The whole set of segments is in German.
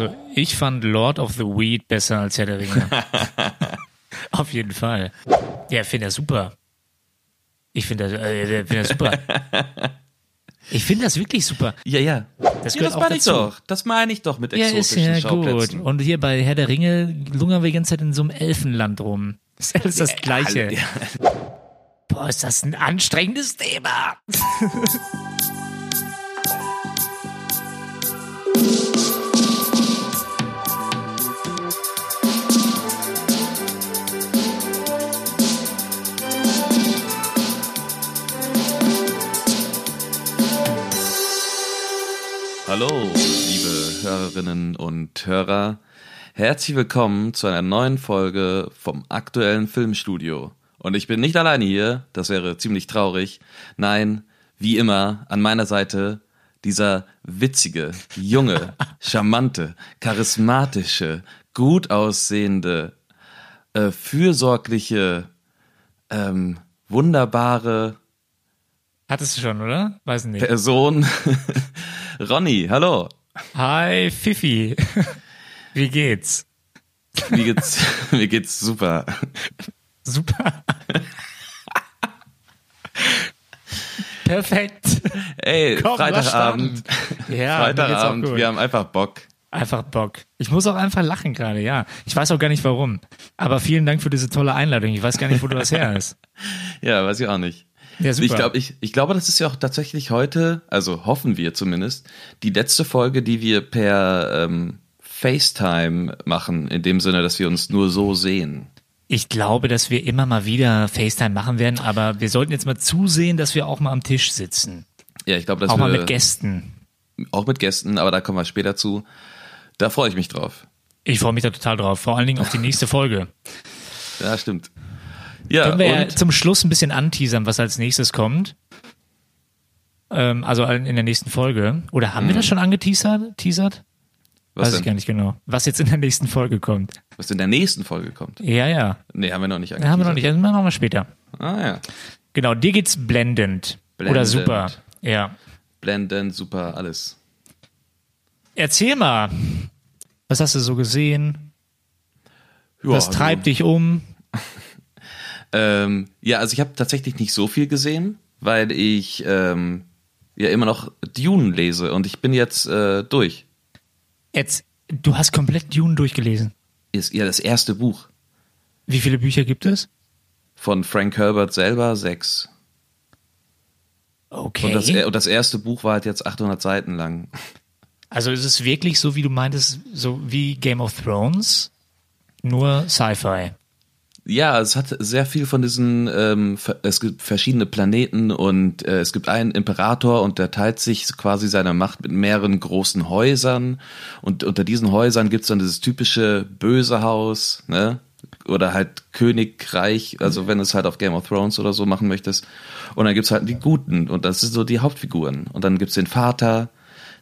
Also ich fand Lord of the Weed besser als Herr der Ringe. Auf jeden Fall. Ja, finde er super. Ich finde das, äh, find das super. Ich finde das wirklich super. Ja, ja. Das Ja, das meine ich doch. Das meine ich doch mit Ja, ist exotischen ja gut. Schauplätzen. Und hier bei Herr der Ringe lungern wir die ganze Zeit in so einem Elfenland rum. Das ist alles das Gleiche. Boah, ist das ein anstrengendes Thema. Hallo, liebe Hörerinnen und Hörer. Herzlich willkommen zu einer neuen Folge vom aktuellen Filmstudio. Und ich bin nicht alleine hier, das wäre ziemlich traurig. Nein, wie immer, an meiner Seite dieser witzige, junge, charmante, charismatische, gut aussehende, äh, fürsorgliche, ähm, wunderbare Hattest du schon, oder? Weiß nicht. Person. Ronny, hallo. Hi, Fifi. Wie geht's? Mir geht's, mir geht's super. Super. Perfekt. Ey, Komm, Freitagabend. Ja, Freitagabend, wir haben einfach Bock. Einfach Bock. Ich muss auch einfach lachen gerade, ja. Ich weiß auch gar nicht warum. Aber vielen Dank für diese tolle Einladung. Ich weiß gar nicht, wo du das her hast. Ja, weiß ich auch nicht. Ja, super. Ich glaube, ich, ich glaube, das ist ja auch tatsächlich heute, also hoffen wir zumindest, die letzte Folge, die wir per ähm, FaceTime machen, in dem Sinne, dass wir uns nur so sehen. Ich glaube, dass wir immer mal wieder FaceTime machen werden, aber wir sollten jetzt mal zusehen, dass wir auch mal am Tisch sitzen. Ja, ich glaube, dass Auch wir mal mit Gästen. auch mit Gästen, aber da kommen wir später zu. Da freue ich mich drauf. Ich freue mich da total drauf. Vor allen Dingen auf die nächste Folge. Ja, stimmt. Ja, Können wir ja zum Schluss ein bisschen anteasern, was als nächstes kommt. Ähm, also in der nächsten Folge. Oder haben wir das schon angeteasert? Teasert? was, Weiß ich gar denn, nicht genau. Was jetzt in der nächsten Folge kommt. was in der nächsten Folge kommt. Ja, ja. Nee, haben wir noch nicht Da haben wir noch nicht. Also machen wir später. Ah ja. Genau, dir geht's blendend. Oder Blendend. super. Ja. Blenden, super, alles. Erzähl mal. Was hast du so gesehen? Ja, Was also, treibt dich um? Ähm, ja, also ich habe tatsächlich nicht so viel gesehen, weil ich ähm, ja immer noch Dune lese und ich bin jetzt äh, durch. Jetzt, du hast komplett Dune durchgelesen. Ist ja das erste Buch Wie viele Bücher gibt es? von Frank Herbert selber, sechs. Okay. Und das, und das erste Buch war halt jetzt 800 Seiten lang. also ist es wirklich so, wie du meintest, so wie Game of Thrones, nur Sci-Fi. Ja, es hat sehr viel von diesen, ähm, es gibt verschiedene Planeten und äh, es gibt einen Imperator und der teilt sich quasi seine Macht mit mehreren großen Häusern und unter diesen Häusern gibt's dann dieses typische böse Haus, ne? Oder halt Königreich, also wenn du es halt auf Game of Thrones oder so machen möchtest. Und dann gibt's halt die Guten und das sind so die Hauptfiguren. Und dann gibt's den Vater,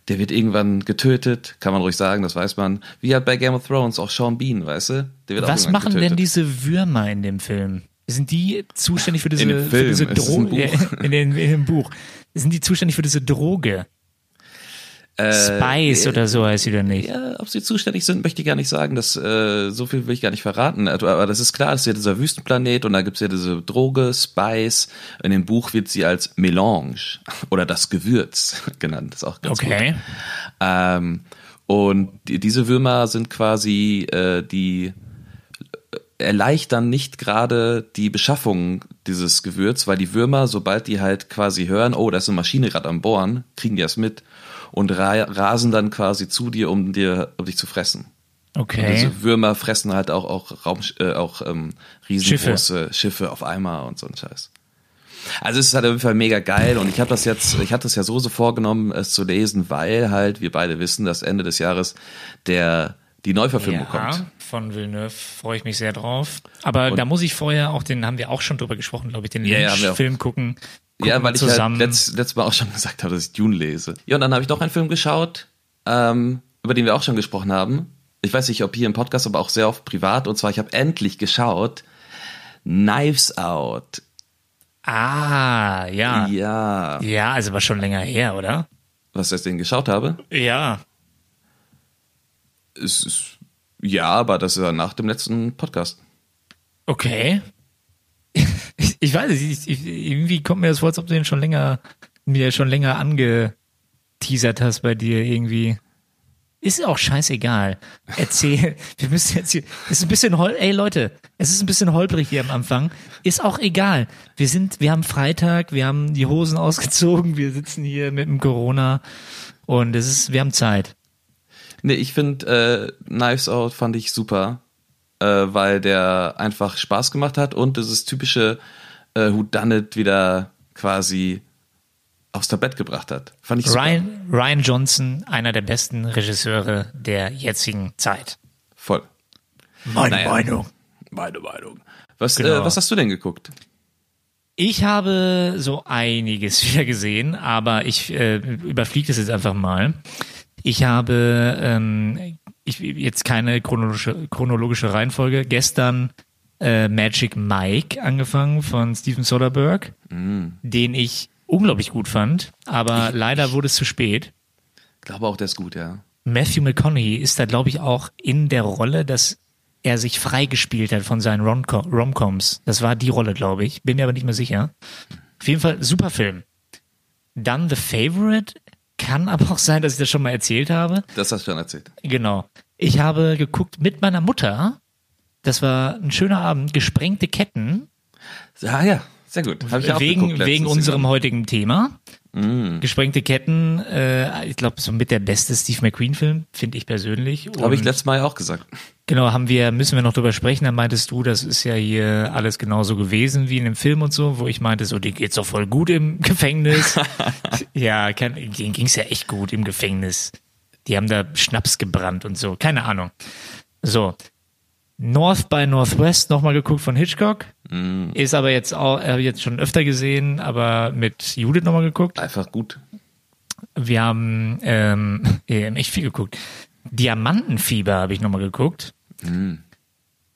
der wird irgendwann getötet, kann man ruhig sagen, das weiß man. Wie halt bei Game of Thrones auch Sean Bean, weißt du? Der wird auch Was irgendwann machen getötet. denn diese Würmer in dem Film? Sind die zuständig für diese, In dem für Film, diese Droge? In, den- in dem Buch. Sind die zuständig für diese Droge? Äh, Spice äh, oder so heißt sie doch nicht. Ja, ob sie zuständig sind, möchte ich gar nicht sagen. Das, äh, so viel will ich gar nicht verraten. Also, Aber das ist klar, das ist ja dieser Wüstenplanet und da gibt's ja diese Droge, Spice. In dem Buch wird sie als Melange oder das Gewürz genannt. Das ist auch ganz Okay. gut. Ähm, und die, diese Würmer sind quasi äh, die erleichtern nicht gerade die Beschaffung dieses Gewürz, weil die Würmer, sobald die halt quasi hören, oh, da ist eine Maschine gerade am Bohren, kriegen die das mit und ra rasen dann quasi zu dir, um dir, um dich zu fressen. Und Okay. diese Würmer fressen halt auch auch Raum, äh, auch ähm, riesengroße Schiffe. auf einmal und so ein Scheiß. Also es ist halt auf jeden Fall mega geil und ich habe das jetzt, ich hatte das ja so so vorgenommen, es zu lesen, weil halt wir beide wissen, dass Ende des Jahres der die Neuverfilmung kommt. Ja, von Villeneuve freue ich mich sehr drauf. Aber da muss ich vorher auch, den haben wir auch schon drüber gesprochen, glaube ich, den Ja, ja. Lynch-Film gucken. Ja, weil ich zusammen. halt letzt, letztes Mal auch schon gesagt habe, dass ich Dune lese. Ja, und dann habe ich noch einen Film geschaut, ähm, über den wir auch schon gesprochen haben. Ich weiß nicht, ob hier im Podcast, aber auch sehr oft privat. Und zwar, ich habe endlich geschaut Knives Out. ah, ja. Ja. Ja, also war schon länger her, oder? Was ich denn geschaut habe? Ja. Es ist, ja, aber das ist ja nach dem letzten Podcast. Okay. Ich weiß nicht, ich, ich, irgendwie kommt mir das vor, als ob du den schon länger, mir schon länger angeteasert hast bei dir irgendwie. Ist auch scheißegal. Erzähl. Wir müssen jetzt hier. Ist ein bisschen hol. Ey Leute, es ist ein bisschen holprig hier am Anfang. Ist auch egal. Wir sind, wir haben Freitag, wir haben die Hosen ausgezogen, wir sitzen hier mit dem Corona und es ist, wir haben Zeit. Nee, ich finde äh, Knives Out fand ich super, äh, weil der einfach Spaß gemacht hat und dieses typische äh, Who Done It wieder quasi aus der Bett gebracht hat. Fand ich super. Ryan, Ryan Johnson, einer der besten Regisseure der jetzigen Zeit. Voll. Meine Naja. Meinung. Meine Meinung. Was, Genau. äh, was hast du denn geguckt? Ich habe so einiges wieder gesehen, aber ich äh, überfliege das jetzt einfach mal. Ich habe ähm, ich, jetzt keine chronologische, chronologische Reihenfolge. Gestern äh, Magic Mike angefangen von Steven Soderbergh, den ich unglaublich gut fand, aber leider wurde es zu spät. Ich glaube auch, der ist gut, ja. Matthew McConaughey ist da, glaube ich, auch in der Rolle, dass er sich freigespielt hat von seinen Rom- Romcoms. Das war die Rolle, glaube ich. Bin mir aber nicht mehr sicher. Auf jeden Fall super Film. Dann The Favorite. Kann aber auch sein, dass ich das schon mal erzählt habe. Das hast du schon erzählt. Genau. Ich habe geguckt mit meiner Mutter. Das war ein schöner Abend. Gesprengte Ketten. Ja, ja, sehr gut. Wegen geguckt wegen unserem heutigen Thema. Mm. Gesprengte Ketten, äh, ich glaube, so mit der beste Steve McQueen-Film, finde ich persönlich. Habe ich letztes Mal ja auch gesagt. Genau, haben wir, müssen wir noch drüber sprechen. Da meintest du, das ist ja hier alles genauso gewesen wie in dem Film und so, wo ich meinte, so, dir geht's doch voll gut im Gefängnis. ja, kann, denen ging's ja echt gut im Gefängnis. Die haben da Schnaps gebrannt und so. Keine Ahnung. So. North by Northwest nochmal geguckt von Hitchcock. Ist aber jetzt auch, äh, jetzt schon öfter gesehen, aber mit Judith nochmal geguckt. Einfach gut. Wir haben ähm, echt viel geguckt. Diamantenfieber habe ich nochmal geguckt.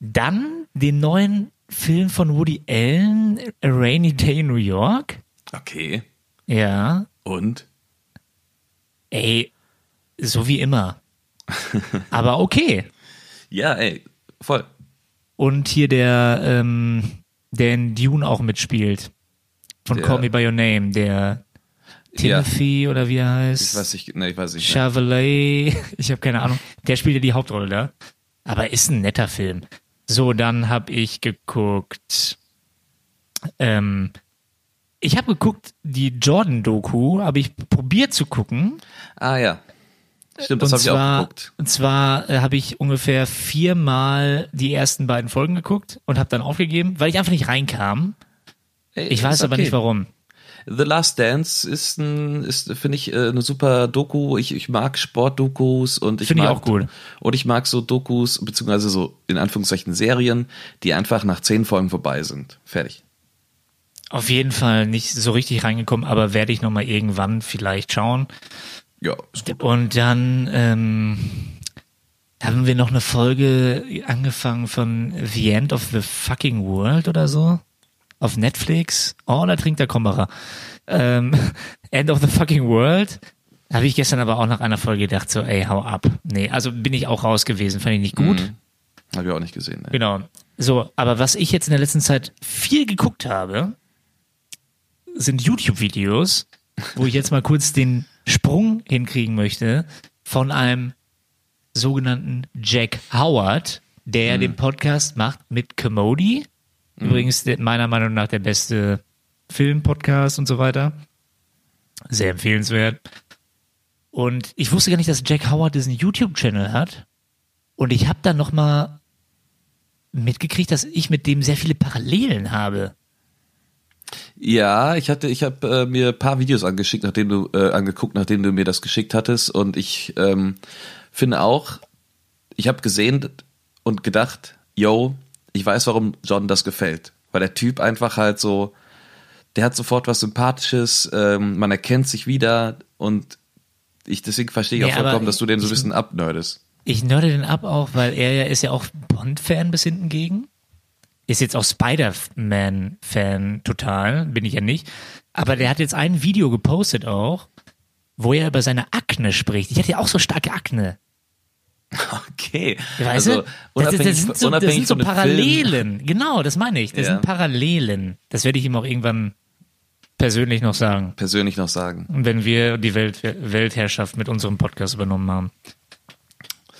Dann den neuen Film von Woody Allen, A Rainy Day in New York. Okay. Ja, Und? ey, so wie immer. Aber okay. Ja, ey, voll. Und hier der, ähm, der in Dune auch mitspielt. Von Der- Call Me By Your Name, der Ja. Timothy oder wie er heißt. Ich weiß nicht, ne, ich weiß nicht. Chevrolet, ich habe keine Ahnung. Der spielt ja die Hauptrolle da. Aber ist ein netter Film. So, dann habe ich geguckt. Ähm, ich habe geguckt, die Jordan-Doku, habe ich probiert zu gucken. Ah ja. Stimmt, das und habe ich auch zwar, geguckt. Und zwar äh, habe ich ungefähr viermal die ersten beiden Folgen geguckt und habe dann aufgegeben, weil ich einfach nicht reinkam. Ey, Ich weiß ist aber okay. nicht warum. The Last Dance ist ein, ist, finde ich, äh, eine super Doku. Ich, ich mag Sportdokus und ich Finde ich mag, auch gut. Und ich mag so Dokus, beziehungsweise so in Anführungszeichen Serien, die einfach nach zehn Folgen vorbei sind. Fertig. Auf jeden Fall nicht so richtig reingekommen, aber werde ich nochmal irgendwann vielleicht schauen. Ja, ist gut. Und dann ähm, haben wir noch eine Folge angefangen von The End of the Fucking World oder so. Auf Netflix. Oh, da trinkt der Kommerer. Ähm, End of the Fucking World. Habe ich gestern aber auch nach einer Folge gedacht, so, ey, hau ab. Nee, also bin ich auch raus gewesen, fand ich nicht gut. Habe ich auch nicht gesehen. Ne? Genau. So, aber was ich jetzt in der letzten Zeit viel geguckt habe, sind YouTube-Videos, wo ich jetzt mal kurz den Sprung hinkriegen möchte von einem sogenannten Jack Howard, der den Podcast macht mit Commodity. Übrigens der, meiner Meinung nach der beste Film-Podcast und so weiter. Sehr empfehlenswert. Und ich wusste gar nicht, dass Jack Howard diesen YouTube-Channel hat. Und ich habe dann noch mal mitgekriegt, dass ich mit dem sehr viele Parallelen habe. Ja, ich hatte, ich habe äh, mir ein paar Videos angeschickt, nachdem du äh, angeguckt, nachdem du mir das geschickt hattest, und ich ähm, finde auch, ich habe gesehen und gedacht, yo, ich weiß, warum John das gefällt, weil der Typ einfach halt so, der hat sofort was Sympathisches, ähm, man erkennt sich wieder und ich deswegen verstehe ich Nee, auch vollkommen, dass du den so ein bisschen abnerdest. Ich nörde den ab auch, weil er ja ist ja auch Bond-Fan bis hinten gegen. Ist jetzt auch Spider-Man-Fan total, bin ich ja nicht. Aber der hat jetzt ein Video gepostet auch, wo er über seine Akne spricht. Ich hatte ja auch so starke Akne. okay. Weißt also, du? Das, das, sind so, das sind so Parallelen. Genau, das meine ich. Das Ja. sind Parallelen. Das werde ich ihm auch irgendwann persönlich noch sagen. Film persönlich noch sagen. wenn wir die Welt, Weltherrschaft mit unserem Podcast übernommen haben.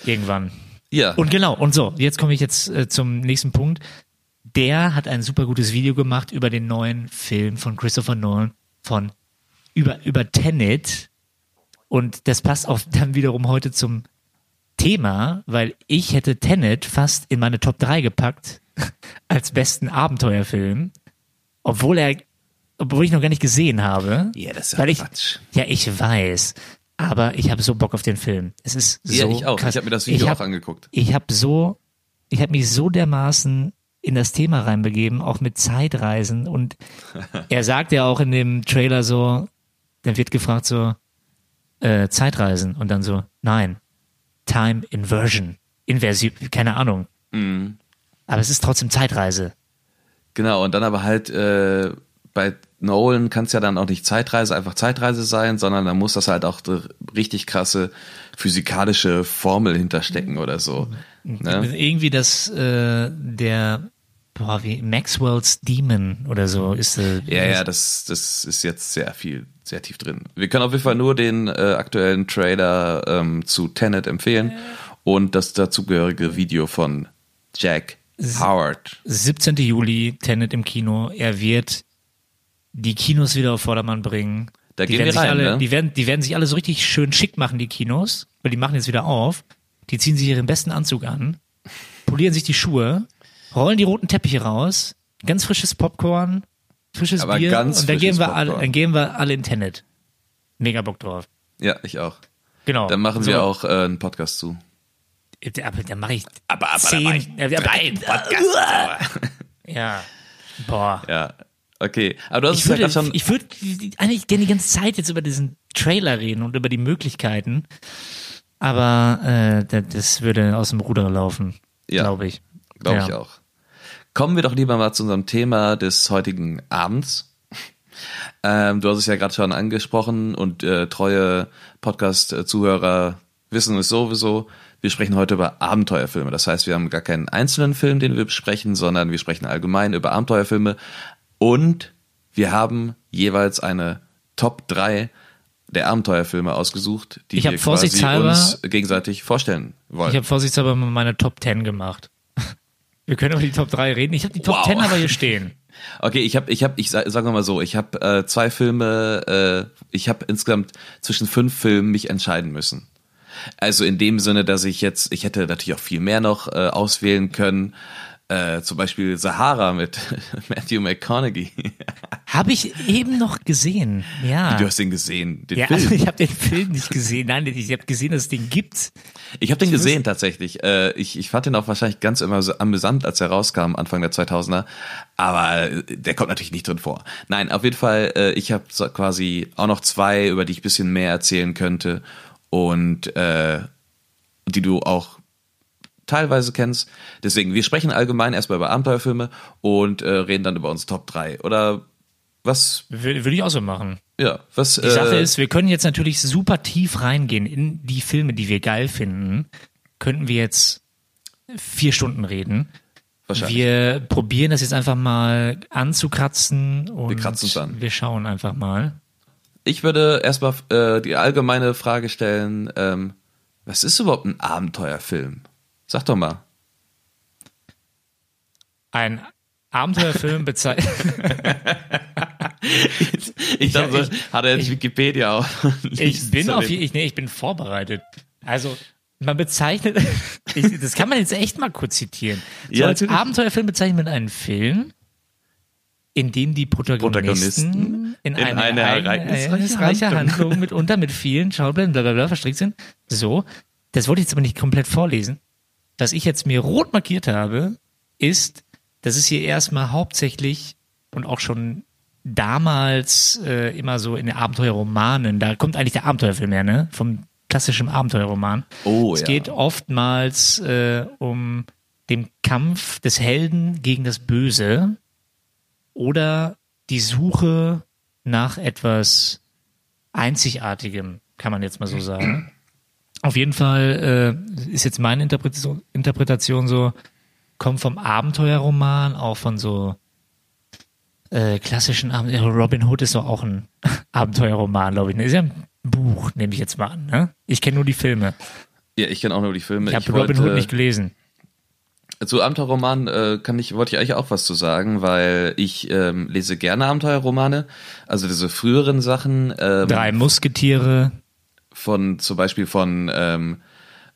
Irgendwann. Ja. Und genau, und so, jetzt komme ich jetzt äh, zum nächsten Punkt. Der hat ein super gutes Video gemacht über den neuen Film von Christopher Nolan von über, über Tenet. Und das passt auch dann wiederum heute zum Thema, weil ich hätte Tenet fast in meine Top 3 gepackt als besten Abenteuerfilm, obwohl er, obwohl ich noch gar nicht gesehen habe. Ja, das ist ja weil ich, Quatsch. ja, ich weiß. Aber ich habe so Bock auf den Film. Es ist so ja, ich auch. krass. Ich habe mir das Video hab- auch angeguckt. ich habe so, ich habe mich so dermaßen in das Thema reinbegeben, auch mit Zeitreisen. Und er sagt ja auch in dem Trailer so, dann wird gefragt so, äh, Zeitreisen. Und dann so, nein, Time Inversion. Inversion, keine Ahnung. Mhm. Aber es ist trotzdem Zeitreise. Genau, und dann aber halt äh, bei Nolan kann es ja dann auch nicht Zeitreise, einfach Zeitreise sein, sondern da muss das halt auch richtig krasse physikalische Formel hinterstecken oder so. Ne? Irgendwie das, äh, der, boah, wie Maxwell's Demon oder so ist äh, Ja, ja, das, das ist jetzt sehr viel, sehr tief drin. Wir können auf jeden Fall nur den äh, aktuellen Trailer ähm, zu Tenet empfehlen und das dazugehörige Video von Jack Howard. 17. Juli, Tenet im Kino. Er wird die Kinos wieder auf Vordermann bringen. Da die gehen werden wir sich rein, alle, ne? die werden, die werden sich alle so richtig schön schick machen, die Kinos, weil die machen jetzt wieder auf. Die ziehen sich ihren besten Anzug an, polieren sich die Schuhe, rollen die roten Teppiche raus, ganz frisches Popcorn, frisches Aber Bier und dann gehen wir alle, dann gehen wir alle in Tenet. Mega Bock drauf. Ja, ich auch. Genau. Dann machen So. wir auch äh, einen Podcast zu. Aber dann mache ich Aber- aber zehn. mach ich aber- drei Podcasts. Ja. Boah. Ja, okay. Aber du hast Ich würde, schon. ich würde eigentlich gerne die ganze Zeit jetzt über diesen Trailer reden und über die Möglichkeiten. Aber äh, da- das würde aus dem Ruder laufen, Ja, glaube ich. Glaube Ja. ich auch. Kommen wir doch lieber mal zu unserem Thema des heutigen Abends. Ähm, du hast es ja gerade schon angesprochen und äh, treue Podcast-Zuhörer wissen es sowieso. Wir sprechen heute über Abenteuerfilme. Das heißt, wir haben gar keinen einzelnen Film, den wir besprechen, sondern wir sprechen allgemein über Abenteuerfilme. Und wir haben jeweils eine Top 3 der Abenteuerfilme ausgesucht, die Ich wir quasi uns gegenseitig vorstellen wollen. Ich habe vorsichtshalber meine Top 10 gemacht. Wir können über die Top 3 reden. Ich habe die Top Wow. 10 aber hier stehen. Okay, ich habe, ich habe, ich sag- sagen wir mal so, ich habe äh, zwei Filme, äh, ich habe insgesamt zwischen fünf Filmen mich entscheiden müssen. Also in dem Sinne, dass ich jetzt, ich hätte natürlich auch viel mehr noch äh, auswählen können. Äh, zum Beispiel Sahara mit Matthew McConaughey. Habe ich eben noch gesehen. Ja. Du hast den gesehen, den ja, Film. also ich habe den Film nicht gesehen. Nein, ich habe gesehen, dass es den gibt. Ich habe den gesehen tatsächlich. Äh, ich, ich fand den auch wahrscheinlich ganz immer so amüsant, als er rauskam, Anfang der 2000er. Aber äh, der kommt natürlich nicht drin vor. Nein, auf jeden Fall, äh, ich habe so quasi auch noch zwei, über die ich ein bisschen mehr erzählen könnte. Und äh, die du auch teilweise kennst. Deswegen, wir sprechen allgemein erstmal über Abenteuerfilme und äh, reden dann über unsere Top 3. Oder was, Würde ich auch so machen. ja, was. Die Sache ist, wir können jetzt natürlich super tief reingehen in die Filme, die wir geil finden. Könnten wir jetzt vier Stunden reden. Wahrscheinlich. Wir probieren das jetzt einfach mal anzukratzen und Wir kratzen's an. wir schauen einfach mal. Ich würde erstmal äh, die allgemeine Frage stellen, ähm, was ist überhaupt ein Abenteuerfilm? Sag doch mal. Ein Abenteuerfilm bezeichnet. Ich dachte, ich- so, hat er jetzt Wikipedia auf. ich bin auf ich, nee, ich bin vorbereitet. Also man bezeichnet, ich, das kann man jetzt echt mal kurz zitieren. So Ja, als natürlich. Abenteuerfilm bezeichnet man einen Film, in dem die Protagonisten, Protagonisten in, in eine, eine ereignisreiche ereignisreiche Handlung. Handlung mitunter mit vielen bla bla bla verstrickt sind. So, das wollte ich jetzt aber nicht komplett vorlesen. Was ich jetzt mir rot markiert habe, ist, dass es hier erstmal hauptsächlich und auch schon damals äh, immer so in den Abenteuerromanen, da kommt eigentlich der Abenteuerfilm her, ne? Vom klassischen Abenteuerroman. Oh, es ja. geht oftmals äh, um den Kampf des Helden gegen das Böse oder die Suche nach etwas Einzigartigem, kann man jetzt mal so sagen. Auf jeden Fall äh, ist jetzt meine Interpretation, Interpretation so, kommt vom Abenteuerroman, auch von so äh, klassischen Abenteuer. Robin Hood ist doch auch ein Abenteuerroman, glaube ich. Ne? Ist ja ein Buch, nehme ich jetzt mal an. Ne? Ich kenne nur die Filme. Ja, ich kenne auch nur die Filme. Ich habe Robin wollte- Hood nicht gelesen. Zu Abenteuerroman äh, kann ich, wollte ich eigentlich auch was zu sagen, weil ich ähm, lese gerne Abenteuerromane. Also diese früheren Sachen ähm, Drei Musketiere. Von zum Beispiel von ähm,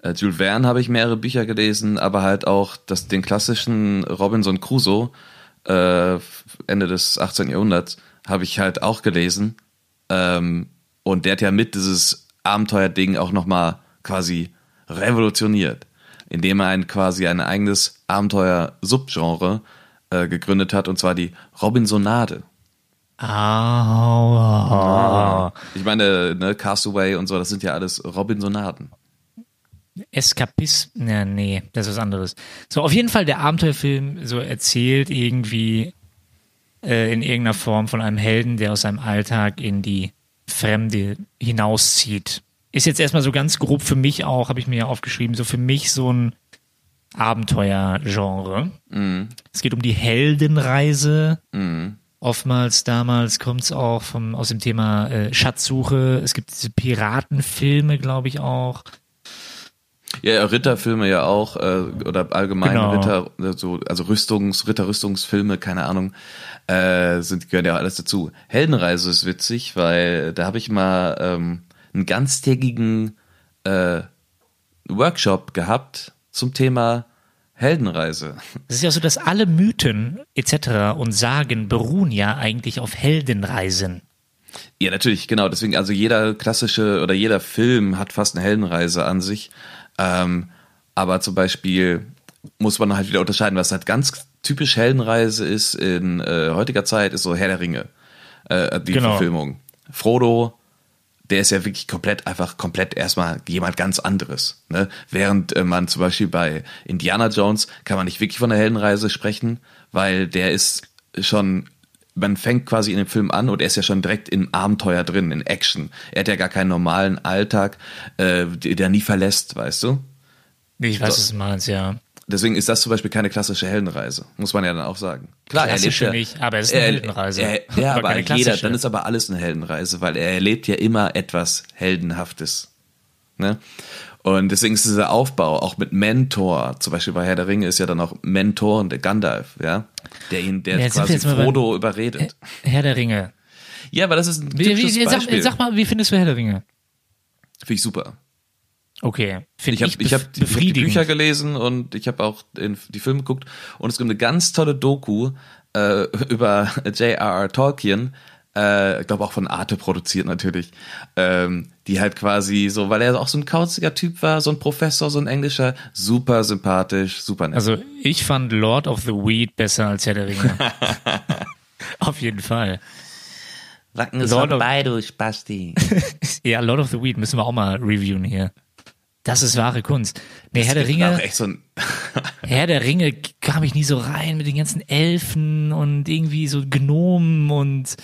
äh, Jules Verne habe ich mehrere Bücher gelesen, aber halt auch das, den klassischen Robinson Crusoe äh, Ende des 18. Jahrhunderts habe ich halt auch gelesen. Ähm, und der hat ja mit dieses Abenteuerding auch nochmal quasi revolutioniert, indem er ein quasi ein eigenes Abenteuer-Subgenre äh, gegründet hat, und zwar die Robinsonade. Ah. Ich meine, ne, Castaway und so, das sind ja alles Robinsonaden. Eskapism, ja, nee, das ist was anderes. So, auf jeden Fall der Abenteuerfilm so erzählt irgendwie äh, in irgendeiner Form von einem Helden, der aus seinem Alltag in die Fremde hinauszieht. Ist jetzt erstmal so ganz grob für mich auch, habe ich mir ja aufgeschrieben, so für mich so ein Abenteuergenre. Es geht um die Heldenreise. Oftmals damals kommt es auch vom, aus dem Thema äh, Schatzsuche. Es gibt diese Piratenfilme, glaube ich auch. Ja, Ritterfilme ja auch, äh, oder allgemein Genau. Ritter, so, also Rüstungs, Ritterrüstungsfilme, keine Ahnung, äh, sind, gehören ja alles dazu. Heldenreise ist witzig, weil da habe ich mal ähm, einen ganztägigen äh, Workshop gehabt zum Thema Heldenreise. Es ist ja so, dass alle Mythen etc. und Sagen beruhen ja eigentlich auf Heldenreisen. Ja, natürlich, genau. Deswegen, also jeder klassische oder jeder Film hat fast eine Heldenreise an sich. Ähm, aber zum Beispiel muss man halt wieder unterscheiden, was halt ganz typisch Heldenreise ist in äh, heutiger Zeit, ist so Herr der Ringe, äh, die Genau. Verfilmung. Frodo, der ist ja wirklich komplett, einfach komplett erstmal jemand ganz anderes. Ne? Während äh, man zum Beispiel bei Indiana Jones kann man nicht wirklich von der Heldenreise sprechen, weil der ist schon, man fängt quasi in dem Film an und er ist ja schon direkt im Abenteuer drin, in Action. Er hat ja gar keinen normalen Alltag, äh, der nie verlässt, weißt du? Ich weiß, So. was du meinst, ja. Deswegen ist das zum Beispiel keine klassische Heldenreise, muss man ja dann auch sagen. Klar, Klassische er lebt nicht, aber es ist eine er- Heldenreise. Er, ja, Aber aber, jeder, dann ist aber alles eine Heldenreise, weil er erlebt ja immer etwas Heldenhaftes. Ne? Und deswegen ist dieser Aufbau auch mit Mentor, zum Beispiel bei Herr der Ringe ist ja dann auch Mentor und der Gandalf, ja, der ihn, der Ja, quasi Frodo überredet. Herr der Ringe. Ja, aber das ist ein Wie, wie, sag, sag mal, wie findest du Herr der Ringe? Finde ich super. Okay, finde Ich habe ich, ich hab, ich hab die. Bücher gelesen und ich habe auch in die Filme geguckt und es gibt eine ganz tolle Doku äh, über J.R.R. Tolkien, äh, ich glaube auch von Arte produziert natürlich, ähm, die halt quasi so, weil er auch so ein kauziger Typ war, so ein Professor, so ein Englischer, super sympathisch, super nett. Also ich fand Lord of the Weed besser als Herr der Ringe. Auf jeden Fall. Wacken ist Lord of- vorbei, du Spasti. Ja, Lord of the Weed müssen wir auch mal reviewen hier. Das ist wahre Kunst. Nee, Herr der Ringe, echt so ein, Herr der Ringe kam ich nie so rein mit den ganzen Elfen und irgendwie so Gnomen und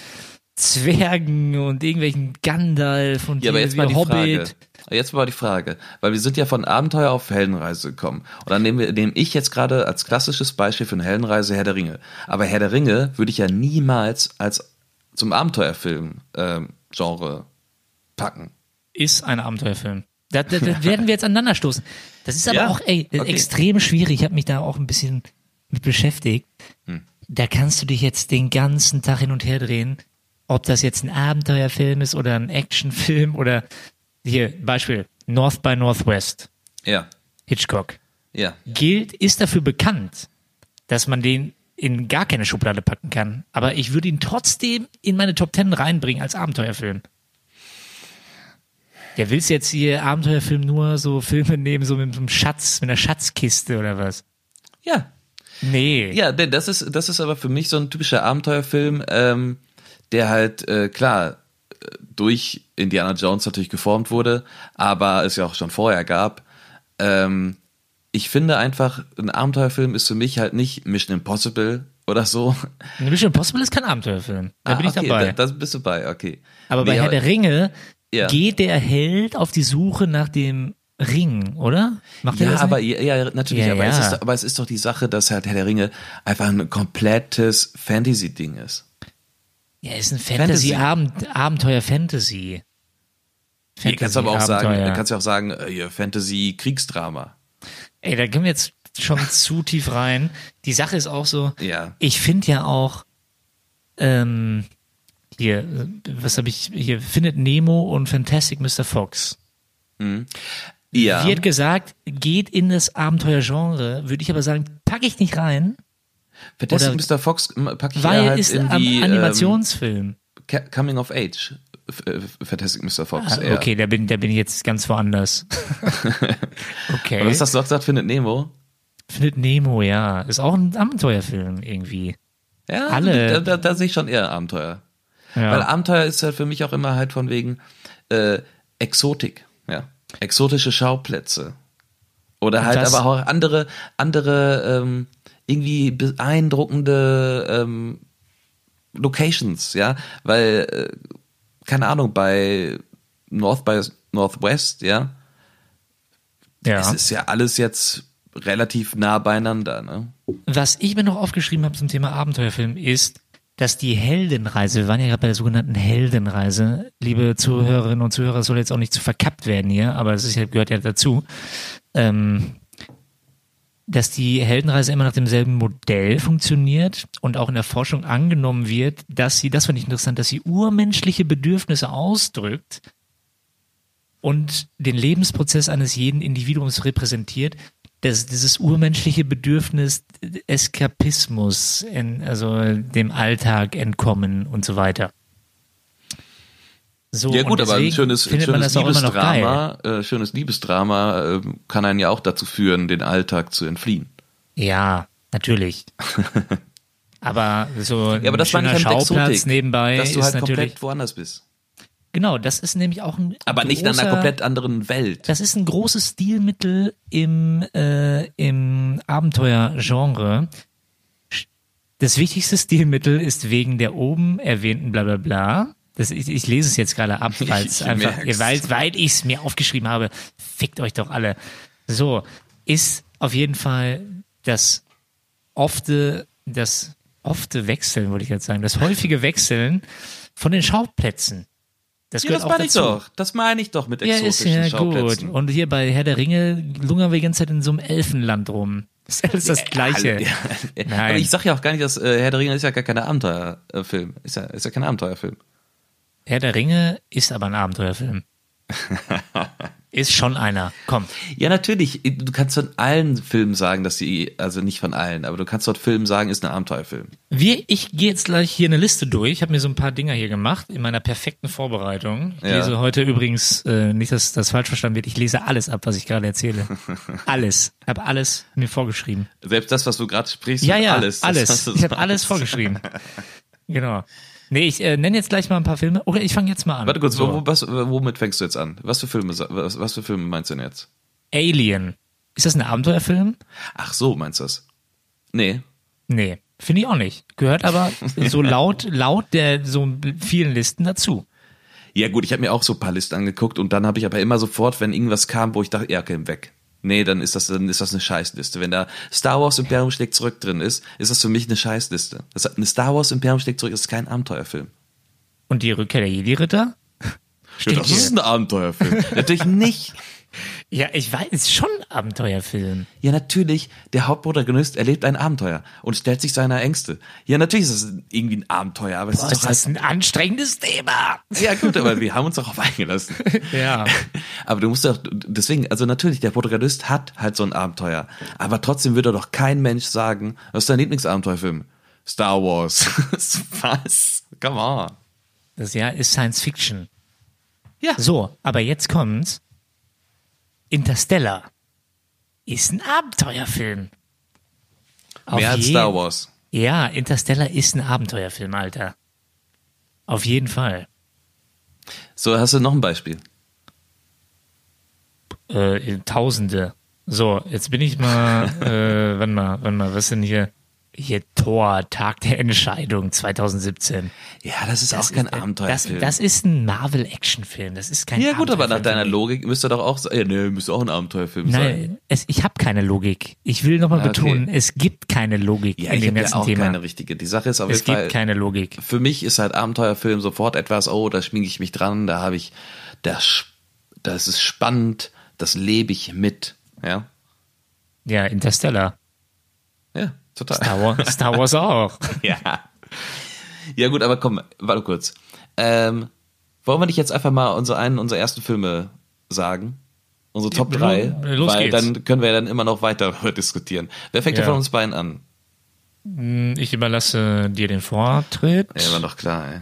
Zwergen und irgendwelchen Gandalf und ja, aber jetzt mal die Hobbit. Frage. Jetzt mal die Frage, weil wir sind ja von Abenteuer auf Heldenreise gekommen. Und dann nehmen wir, nehme ich jetzt gerade als klassisches Beispiel für eine Heldenreise Herr der Ringe. Aber Herr der Ringe würde ich ja niemals als zum Abenteuerfilm ähm, Genre packen. Ist ein Abenteuerfilm. Da, da, da werden wir jetzt aneinander stoßen. Das ist aber Ja, auch ey, okay. extrem schwierig. Ich habe mich da auch ein bisschen mit beschäftigt. Hm. Da kannst du dich jetzt den ganzen Tag hin und her drehen, ob das jetzt ein Abenteuerfilm ist oder ein Actionfilm oder hier Beispiel North by Northwest Ja, Hitchcock ja. gilt ist dafür bekannt, dass man den in gar keine Schublade packen kann. Aber ich würde ihn trotzdem in meine Top Ten reinbringen als Abenteuerfilm. Ja, willst du jetzt hier Abenteuerfilm nur so Filme nehmen, so mit einem Schatz, mit einer Schatzkiste oder was? Ja, Nee. Ja, denn das ist, das ist aber für mich so ein typischer Abenteuerfilm, ähm, der halt, äh, klar, äh, durch Indiana Jones natürlich geformt wurde, aber es ja auch schon vorher gab. Ähm, ich finde einfach, ein Abenteuerfilm ist für mich halt nicht Mission Impossible oder so. Mission Impossible ist kein Abenteuerfilm. Da Ah, bin ich okay, dabei. Da, da bist du bei, okay. aber bei Nee, Herr der Ringe Ja. geht der Held auf die Suche nach dem Ring, oder? Macht ja, aber ja, ja, natürlich, ja, aber. Es ist, aber es ist doch die Sache, dass halt Herr der Ringe einfach ein komplettes Fantasy-Ding ist. Ja, es ist ein Fantasy-Abenteuer-Fantasy. Fantasy kannst aber auch sagen, kannst ja auch sagen, äh, Fantasy-Kriegsdrama. Ey, da gehen wir jetzt schon zu tief rein. Die Sache ist auch so, ja. ich finde ja auch, ähm, hier, was habe ich hier, findet Nemo und Fantastic Mr. Fox. Mhm. Ja. Wird gesagt, geht in das Abenteuergenre, würde ich aber sagen, packe ich nicht rein. Fantastic Mr. Fox packe ich weil halt ist in die Animationsfilm. Ähm, Coming of Age. Äh, Fantastic Mr. Fox. Ah, okay, da bin, da bin ich jetzt ganz woanders. okay. Und was hast du doch gesagt, findet Nemo? Findet Nemo, ja. Ist auch ein Abenteuerfilm irgendwie. Ja, alle. Da, da, da sehe ich schon eher Abenteuer. Ja. Weil Abenteuer ist halt für mich auch immer halt von wegen äh, Exotik, ja. Exotische Schauplätze. Oder halt aber auch andere, andere ähm, irgendwie beeindruckende ähm, Locations, ja. Weil, äh, keine Ahnung, bei North by Northwest, ja. Ja. Es ist ja alles jetzt relativ nah beieinander. Ne? Was ich mir noch aufgeschrieben habe zum Thema Abenteuerfilm ist, dass die Heldenreise, wir waren ja gerade bei der sogenannten Heldenreise, liebe Zuhörerinnen und Zuhörer, soll jetzt auch nicht zu verkappt werden hier, aber es gehört ja dazu, ähm, dass die Heldenreise immer nach demselben Modell funktioniert und auch in der Forschung angenommen wird, dass sie, das fand ich interessant, dass sie urmenschliche Bedürfnisse ausdrückt und den Lebensprozess eines jeden Individuums repräsentiert, das, dieses urmenschliche Bedürfnis Eskapismus, in, also dem Alltag entkommen und so weiter. So, ja gut, aber ein schönes, schönes Liebesdrama, äh, schönes Liebesdrama äh, kann einen ja auch dazu führen, den Alltag zu entfliehen. Ja, natürlich. aber so ja, aber das schöner Schauplatz Exotik, nebenbei dass du ist halt natürlich komplett woanders bist. Genau, das ist nämlich auch ein. Aber nicht großer, in einer komplett anderen Welt. Das ist ein großes Stilmittel im, äh, im Abenteuergenre. Das wichtigste Stilmittel ist wegen der oben erwähnten bla bla bla. Das, ich, ich lese es jetzt gerade ab, weil es einfach, weil, weil ich es mir aufgeschrieben habe. Fickt euch doch alle. So, ist auf jeden Fall das ofte, das ofte Wechseln, wollte ich jetzt sagen, das häufige Wechseln von den Schauplätzen. Das, ja, das meine ich doch. Das meine ich doch mit exotischen ja, ist ja gut. Und hier bei Herr der Ringe lungern wir die ganze Zeit in so einem Elfenland rum. Das ist alles das Gleiche. Ja, ja, Nein. Aber ich sag ja auch gar nicht, dass äh, Herr der Ringe ist ja gar kein Abenteuerfilm. Ist ja, ist ja kein Abenteuerfilm. Herr der Ringe ist aber ein Abenteuerfilm. Ist schon einer. Komm. Ja, natürlich. Du kannst von allen Filmen sagen, dass sie, also nicht von allen, aber du kannst dort Filmen sagen, ist ein Abenteuerfilm. Wir, ich gehe jetzt gleich hier eine Liste durch. Ich habe mir so ein paar Dinger hier gemacht in meiner perfekten Vorbereitung. Ich ja. lese heute übrigens, äh, nicht, dass das falsch verstanden wird, ich lese alles ab, was ich gerade erzähle. alles. Ich habe alles mir vorgeschrieben. Selbst das, was du gerade sprichst, ja, ja, alles. alles. Ich habe alles vorgeschrieben. genau. Nee, ich äh, nenne jetzt gleich mal ein paar Filme. Oder ich fange jetzt mal an. Warte kurz, so. wo, was, womit fängst du jetzt an? Was für Filme, was, was für Filme meinst du denn jetzt? Alien. Ist das ein Abenteuerfilm? Ach so, meinst du das? Nee. Nee, finde ich auch nicht. Gehört aber so laut, laut der so vielen Listen dazu. Ja gut, ich habe mir auch so ein paar Listen angeguckt und dann habe ich aber immer sofort, wenn irgendwas kam, wo ich dachte, ja, okay, weg. Nee, dann ist das, dann ist das eine Scheißliste. Wenn da Star Wars Imperium schlägt zurück drin ist, ist das für mich eine Scheißliste. Das, eine Star Wars Imperium schlägt zurück ist kein Abenteuerfilm. Und die Rückkehr der Jedi-Ritter? Ja, das ist ein Abenteuerfilm. Natürlich nicht. Ja, ich weiß, es ist schon ein Abenteuerfilm. Ja, natürlich. Der Hauptprotagonist erlebt ein Abenteuer und stellt sich seiner Ängste. Ja, natürlich ist es irgendwie ein Abenteuer, aber es Boah, ist, ist das halt ein anstrengendes Thema. Ja, gut, aber wir haben uns darauf eingelassen. ja. Aber du musst doch, deswegen, also natürlich, der Protagonist hat halt so ein Abenteuer. Aber trotzdem würde doch kein Mensch sagen, was ist dein Lieblingsabenteuerfilm? Star Wars. was? Come on. Das ja ist Science Fiction. Ja. So, aber jetzt kommt's. Interstellar ist ein Abenteuerfilm. Auf Mehr als Star Wars. Ja, Interstellar ist ein Abenteuerfilm, Alter. Auf jeden Fall. So, hast du noch ein Beispiel? Äh, Tausende. So, jetzt bin ich mal, äh, wann mal, wann mal, was denn hier? Hier Tor, Tag der Entscheidung 2017. Ja, das ist auch kein ist, äh, Abenteuerfilm. Das, das ist ein Marvel-Actionfilm. Das ist kein ja gut, aber nach deiner. Logik müsste doch auch sein. Ja, nee, müsste auch ein Abenteuerfilm sein. Nein, es, ich habe keine Logik. Ich will nochmal Ah, okay. betonen, es gibt keine Logik Ja, in dem habe ja ganzen auch Thema. keine richtige. Die Sache ist auf es jeden Fall. gibt keine Logik. für mich ist halt Abenteuerfilm sofort etwas, oh, da schmiege ich mich dran, da habe ich, das, das ist spannend, das lebe ich mit. Ja, Ja, Interstellar. ja, total. Star Wars, Star Wars auch. Ja. Ja, gut, aber komm, warte kurz. Ähm, wollen wir nicht jetzt einfach mal unsere einen unserer ersten Filme sagen? Unsere Top Ja, 3? los weil geht's. dann können wir ja dann immer noch weiter diskutieren. Wer fängt Ja. ja. von uns beiden an? Ich überlasse dir den Vortritt. Ja, war doch klar, ey.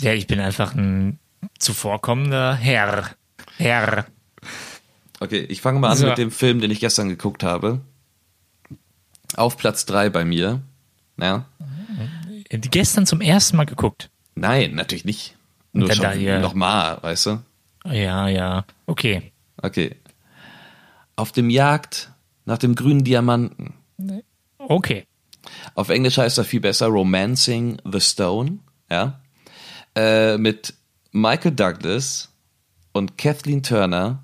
Ja, ich bin einfach ein zuvorkommender Herr. Herr. Okay, ich fange mal an So. mit dem Film, den ich gestern geguckt habe. Auf Platz 3 bei mir. Ja. Gestern zum ersten Mal geguckt. Nein, natürlich nicht. Nur schon hier- nochmal, weißt du? Ja, ja. Okay. Okay. Auf dem Jagd nach dem grünen Diamanten. Okay. Auf Englisch heißt er viel besser Romancing the Stone, ja. Äh, mit Michael Douglas und Kathleen Turner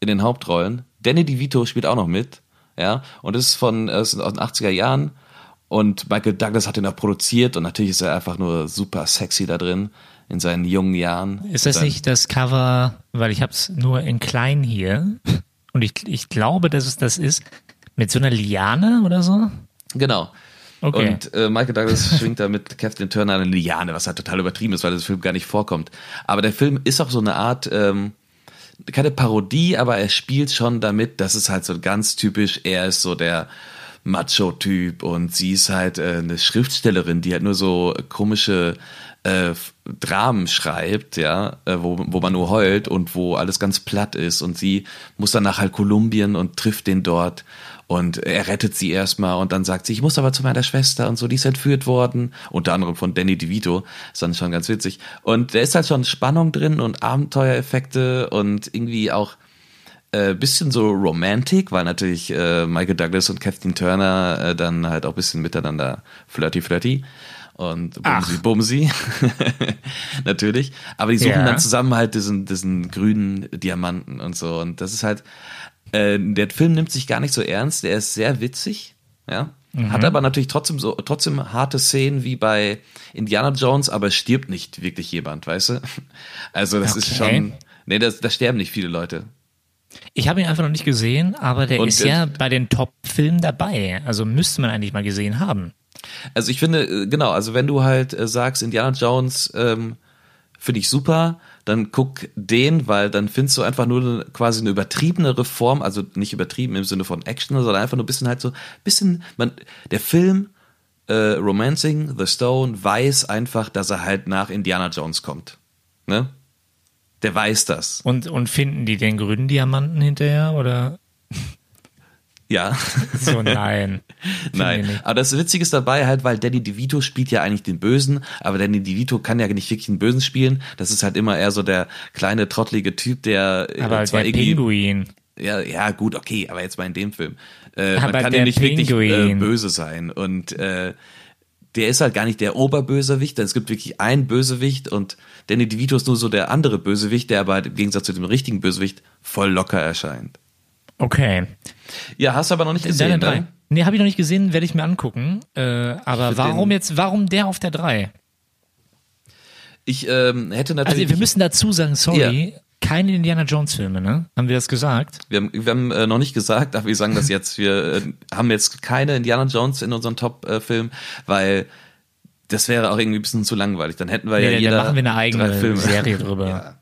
in den Hauptrollen. Danny DeVito spielt auch noch mit, ja. Und es ist von äh, es ist aus den 80er Jahren. Und Michael Douglas hat ihn auch produziert und natürlich ist er einfach nur super sexy da drin in seinen jungen Jahren. Ist das nicht das Cover, weil ich habe es nur in klein hier und ich, ich glaube, dass es das ist, mit so einer Liane oder so? Genau. Okay. Und äh, Michael Douglas schwingt da mit Kathleen Turner eine Liane, was halt total übertrieben ist, weil das Film gar nicht vorkommt. Aber der Film ist auch so eine Art, ähm, keine Parodie, aber er spielt schon damit, das ist halt so ganz typisch, er ist so der Macho-Typ und sie ist halt äh, eine Schriftstellerin, die halt nur so komische äh, Dramen schreibt, ja, äh, wo, wo man nur heult und wo alles ganz platt ist. Und sie muss dann nach halt Kolumbien und trifft den dort und er rettet sie erstmal und dann sagt sie, ich muss aber zu meiner Schwester und so, die ist entführt worden, unter anderem von Danny DeVito, ist dann schon ganz witzig. Und da ist halt schon Spannung drin und Abenteuereffekte und irgendwie auch äh, bisschen so romantic, weil natürlich äh, Michael Douglas und Kathleen Turner äh, dann halt auch bisschen miteinander flirty flirty. Und bumsi Ach. bumsi. Natürlich, aber die suchen Ja. dann zusammen halt diesen diesen grünen Diamanten und so. Und das ist halt äh, der Film nimmt sich gar nicht so ernst, der ist sehr witzig, ja. Mhm. Hat aber natürlich trotzdem so trotzdem harte Szenen wie bei Indiana Jones, aber stirbt nicht wirklich jemand, weißt du? Also das ist Okay. schon Nee, das, da sterben nicht viele Leute. Ich habe ihn einfach noch nicht gesehen, aber der Und ist ja bei den Top-Filmen dabei. Also müsste man eigentlich mal gesehen haben. Also ich finde, äh, genau, also wenn du halt äh, sagst, Indiana Jones ähm, finde ich super, dann guck den, weil dann findest du einfach nur quasi eine übertriebene Reform, also nicht übertrieben im Sinne von Action, sondern einfach nur ein bisschen halt so, bisschen, man, der Film äh, Romancing the Stone weiß einfach, dass er halt nach Indiana Jones kommt. Ne? Der weiß das. Und, und finden die den grünen Diamanten hinterher oder Ja. so? Nein. Nein, aber das Witzige ist dabei halt, weil Danny DeVito spielt ja eigentlich den Bösen, aber Danny DeVito kann ja nicht wirklich den Bösen spielen. Das ist halt immer eher so der kleine, trottlige Typ, der äh, Aber zwar der Pinguin. ja, ja, gut, okay, aber jetzt mal in dem Film. Äh, man Aber kann der ja nicht wirklich äh, Pinguin. böse sein und äh, der ist halt gar nicht der Oberbösewicht, denn es gibt wirklich einen Bösewicht und Danny DeVito ist nur so der andere Bösewicht, der aber halt im Gegensatz zu dem richtigen Bösewicht voll locker erscheint. Okay. Ja, hast du aber noch nicht gesehen, Deine drei. ne? Nee, habe ich noch nicht gesehen, werde ich mir angucken. Äh, aber warum jetzt, warum der auf der 3? Ich ähm, hätte Also natürlich... wir müssen dazu sagen, sorry, keine Indiana Jones Filme, ne? Haben wir das gesagt? Wir haben, wir haben äh, noch nicht gesagt, aber wir sagen das jetzt. Wir äh, haben jetzt keine Indiana Jones in unserem Top-Film, weil das wäre auch irgendwie ein bisschen zu langweilig. Dann hätten wir Nee, ja dann jeder machen wir eine eigene. Serie drüber. Ja.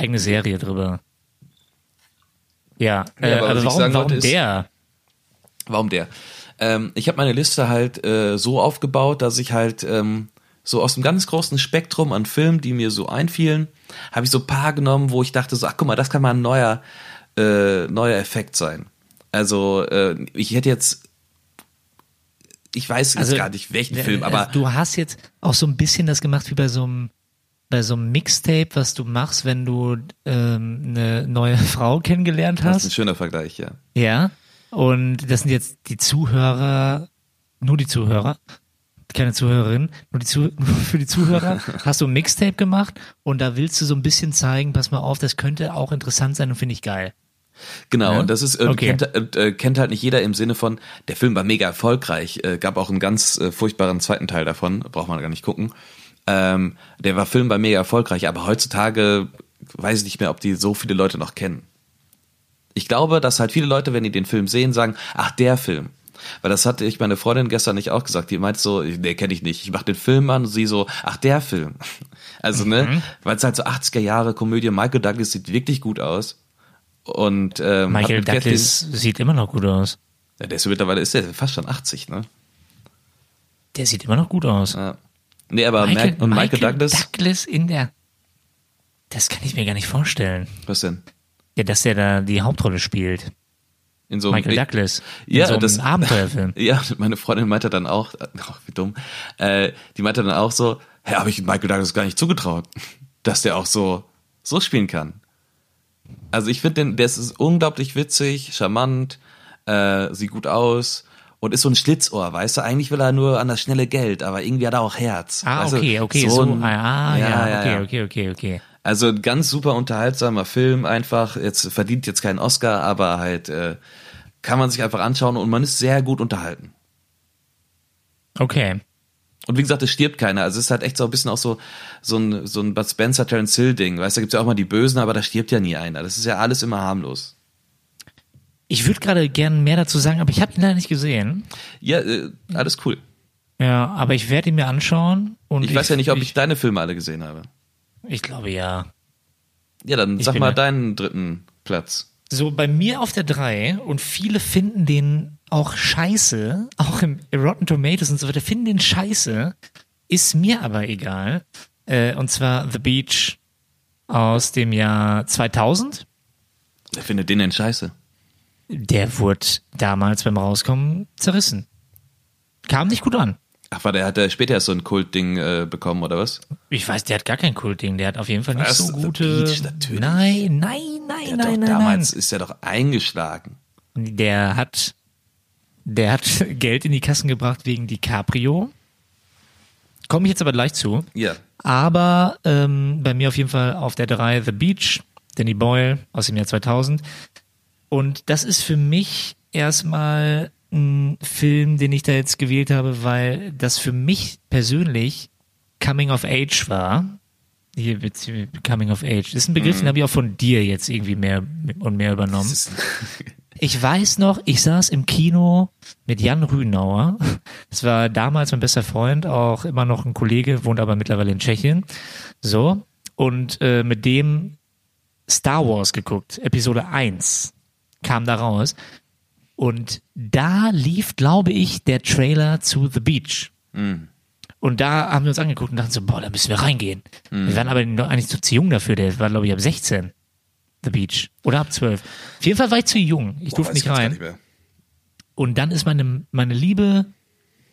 Eigene Serie drüber. Ja, Ja, äh, aber ich warum, sagen warum ist- der? Warum der? Ähm, ich habe meine Liste halt äh, so aufgebaut, dass ich halt ähm, so aus dem ganz großen Spektrum an Filmen, die mir so einfielen, habe ich so ein paar genommen, wo ich dachte so, ach guck mal, das kann mal ein neuer, äh, neuer Effekt sein. Also äh, ich hätte jetzt, ich weiß jetzt Also, gar nicht welchen Film, aber du hast jetzt auch so ein bisschen das gemacht wie bei so einem bei so einem Mixtape, was du machst, wenn du ähm, eine neue Frau kennengelernt das ist ein hast. schöner Vergleich, ja. Ja. Und das sind jetzt die Zuhörer nur die Zuhörer, keine Zuhörerin, nur, die Zu nur für die Zuhörer, hast du ein Mixtape gemacht und da willst du so ein bisschen zeigen, pass mal auf, das könnte auch interessant sein und finde ich geil. Genau, Ja? und das ist, äh, Okay. kennt, äh, kennt halt nicht jeder im Sinne von, der Film war mega erfolgreich, äh, gab auch einen ganz äh, furchtbaren zweiten Teil davon, braucht man gar nicht gucken. Ähm, der war Film war mega erfolgreich, aber heutzutage weiß ich nicht mehr, ob die so viele Leute noch kennen. Ich glaube, dass halt viele Leute, wenn die den Film sehen, sagen, ach, der Film. Weil das hatte ich meine Freundin gestern nicht auch gesagt. Die meint so, nee, kenne ich nicht. Ich mach den Film an und sie so, ach, der Film. Also, ne, weil es halt so 80er Jahre Komödie, Michael Douglas sieht wirklich gut aus. Und ähm, Michael mit Kathleen- Douglas sieht immer noch gut aus. ja, der ist mittlerweile ist der fast schon 80, ne? Der sieht immer noch gut aus. Ja. Nee, aber Michael, und Michael, Douglas, Douglas in der. Das kann ich mir gar nicht vorstellen. was denn? Ja, dass der da die Hauptrolle spielt. In so einem- Michael Douglas. Ja, so einem das Abenteuerfilm. Ja, meine Freundin meinte dann auch, ach, wie dumm, äh, die meinte dann auch so, hä, habe ich Michael Douglas gar nicht zugetraut, dass der auch so so spielen kann. Also ich finde den, der ist unglaublich witzig, charmant, äh, sieht gut aus und ist so ein Schlitzohr, weißt du? Eigentlich will er nur an das schnelle Geld, aber irgendwie hat er auch Herz. Ah, du? okay, okay, so, ein- ah, ja, ja, okay, ja. okay, okay, okay. Also ein ganz super unterhaltsamer Film, einfach, jetzt verdient jetzt keinen Oscar, aber halt äh, kann man sich einfach anschauen und man ist sehr gut unterhalten. Okay. Und wie gesagt, es stirbt keiner. Also es ist halt echt so ein bisschen auch so, so ein, so ein Bud Spencer, Terence Hill Ding. Weißt du, da gibt's ja auch mal die Bösen, aber da stirbt ja nie einer. Das ist ja alles immer harmlos. Ich würde gerade gern mehr dazu sagen, aber ich habe ihn leider nicht gesehen. Ja, äh, alles cool. Ja, aber ich werde ihn mir anschauen. Und Ich, weiß ja nicht, ob ich, deine Filme alle gesehen habe. Ich glaube ja. Ja, dann Ich sag mal deinen dritten Platz. So bei mir auf der 3 und viele finden den auch scheiße, auch im Rotten Tomatoes und so weiter, finden den scheiße, ist mir aber egal. Äh, und zwar The Beach aus dem Jahr 2000. Wer findet den denn scheiße? Der wurde damals beim Rauskommen zerrissen. Kam nicht gut an. Ach, war der hat der später erst so ein Kultding äh, bekommen, oder was? Ich weiß, der hat gar kein Kultding. Der hat auf jeden Fall nicht so gute. Beach, natürlich. Nein, nein, nein, Der nein, doch nein, damals ist er doch eingeschlagen. nein. Der hat, der hat Geld in die Kassen gebracht wegen DiCaprio. Komme ich jetzt aber gleich zu. Ja. Aber ähm, bei mir auf jeden Fall auf der 3 The Beach, Danny Boyle aus dem Jahr 2000. Und das ist für mich erstmal ein Film, den ich da jetzt gewählt habe, weil das für mich persönlich Coming of Age war. Hier Coming of Age. Das ist ein Begriff, den habe ich auch von dir jetzt irgendwie mehr und mehr übernommen. Ich weiß noch, ich saß im Kino mit Jan Rühnauer. Das war damals mein bester Freund, auch immer noch ein Kollege, wohnt aber mittlerweile in Tschechien. So. Und äh, mit dem Star Wars geguckt, Episode 1 kam da raus. Und da lief, glaube ich, der Trailer zu The Beach. Und da haben wir uns angeguckt und dachten so, boah, da müssen wir reingehen. Wir waren aber eigentlich zu, jung dafür, der war, glaube ich, ab 16. The Beach. Oder ab 12. Auf jeden Fall war ich zu jung. Ich durfte nicht rein. nicht. Und dann ist meine, meine liebe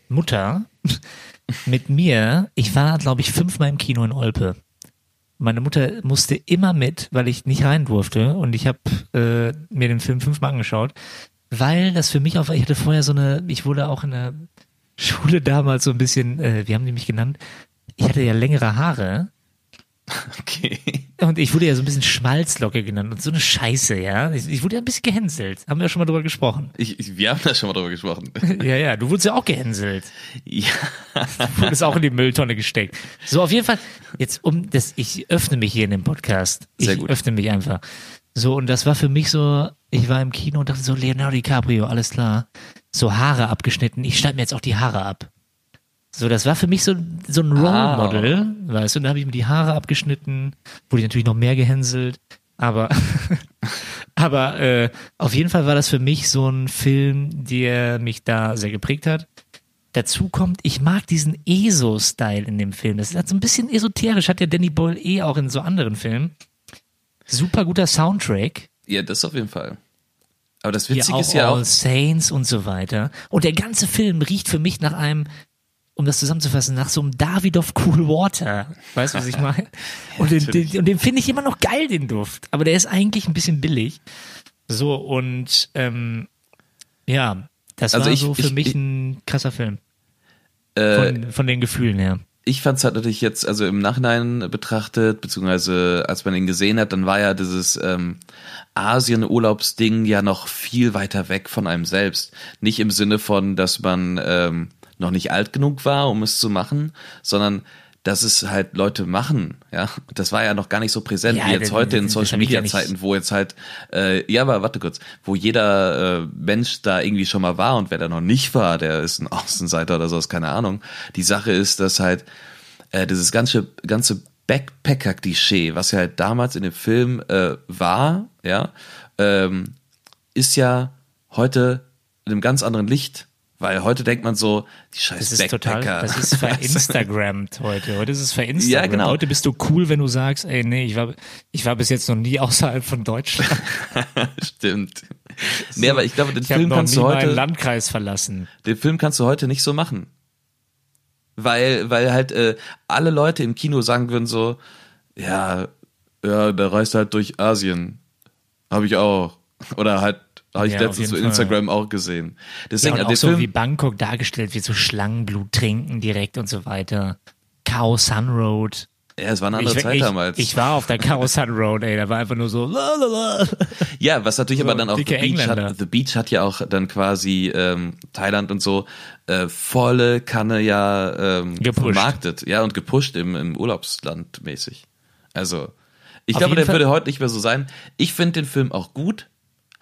Mutter mit mir, ich war, glaube ich, fünfmal im Kino in Olpe. Meine Mutter musste immer mit, weil ich nicht rein durfte. Und ich habe äh, mir den Film fünfmal angeschaut, weil das für mich auch, ich hatte vorher so eine, ich wurde auch in der Schule damals so ein bisschen, äh, wie haben die mich genannt? Ich hatte ja längere Haare. Okay. Und ich wurde ja so ein bisschen Schmalzlocke genannt und so eine Scheiße, ja. Ich, ich wurde ja ein bisschen gehänselt. Haben wir ja schon mal drüber gesprochen. Ich, ich, wir haben da schon mal drüber gesprochen. Ja, ja, du wurdest ja auch gehänselt. ja. Du wurdest auch in die Mülltonne gesteckt. So, auf jeden Fall, jetzt um das, ich öffne mich hier in dem Podcast. Ich Sehr gut. öffne mich einfach. So, und das war für mich so, ich war im Kino und dachte so, Leonardo DiCaprio, alles klar. So Haare abgeschnitten, ich schneide mir jetzt auch die Haare ab. So, das war für mich so, so ein Role Ah. Model, weißt du, und da habe ich mir die Haare abgeschnitten, wurde ich natürlich noch mehr gehänselt, aber, aber äh, auf jeden Fall war das für mich so ein Film, der mich da sehr geprägt hat. Dazu kommt, ich mag diesen ESO-Style in dem Film. Das ist so ein bisschen esoterisch, hat ja Danny Boyle eh auch in so anderen Filmen. Super guter Soundtrack. ja, das auf jeden Fall. Aber das Witzige auch ist ja auch, All Saints und so weiter. Und der ganze Film riecht für mich nach einem, um das zusammenzufassen, nach so einem Davidoff Cool Water. Weißt du, was ich meine? Und den, den, und den finde ich immer noch geil, den Duft. Aber der ist eigentlich ein bisschen billig. So, und ähm, ja, Das Also war ich- so für ich- mich ich- ein krasser Film. Äh, Von, von den Gefühlen her. ich fand es halt natürlich jetzt, also im Nachhinein betrachtet, beziehungsweise als man ihn gesehen hat, dann war ja dieses ähm, Asien-Urlaubsding ja noch viel weiter weg von einem selbst. Nicht im Sinne von, dass man ähm, noch nicht alt genug war, um es zu machen, sondern dass es halt Leute machen, ja. Das war ja noch gar nicht so präsent Ja, wie jetzt das- heute in Social ja Media Zeiten, wo jetzt halt, äh, ja, aber warte kurz, wo jeder äh, Mensch da irgendwie schon mal war und wer da noch nicht war, der ist ein Außenseiter oder sowas, keine Ahnung. Die Sache ist, dass halt äh, dieses ganze, ganze Backpacker-Klischee, was ja halt damals in dem Film äh, war, ja, ähm, ist ja heute in einem ganz anderen Licht. Weil heute denkt man so, die scheiß Das ist Backpacker. total, das ist verinstagrammt heute. Heute ist es verinstagrammt. Ja, genau. Heute bist du cool, wenn du sagst, ey, nee, ich war, ich war bis jetzt noch nie außerhalb von Deutschland. Stimmt. Nee, aber ich glaube, den Ich Film noch kannst nie du heute, Landkreis verlassen. den Film kannst du heute nicht so machen. Weil, weil halt äh, alle Leute im Kino sagen würden so, ja, ja, der reist halt durch Asien. Habe ich auch. Oder halt, habe ich Ja, auf letztens jeden so Fall. Instagram auch gesehen. Ja, Deswegen, der auch so Film, wie Bangkok dargestellt wird, so Schlangenblut trinken direkt und so weiter. Khao Sun Road. ja, es war eine andere ich, Zeit ich, damals. ich war auf der Khao Sun Road, ey, da war einfach nur so. Ja, was natürlich So aber dann auch The Beach Engländer. hat. The Beach hat ja auch dann quasi ähm, Thailand und so äh, volle Kanne ja ähm, Gepusht. vermarktet, ja und gepusht im, im Urlaubsland mäßig. Also ich Auf glaube, der Fall- würde heute nicht mehr so sein. Ich finde den Film auch gut,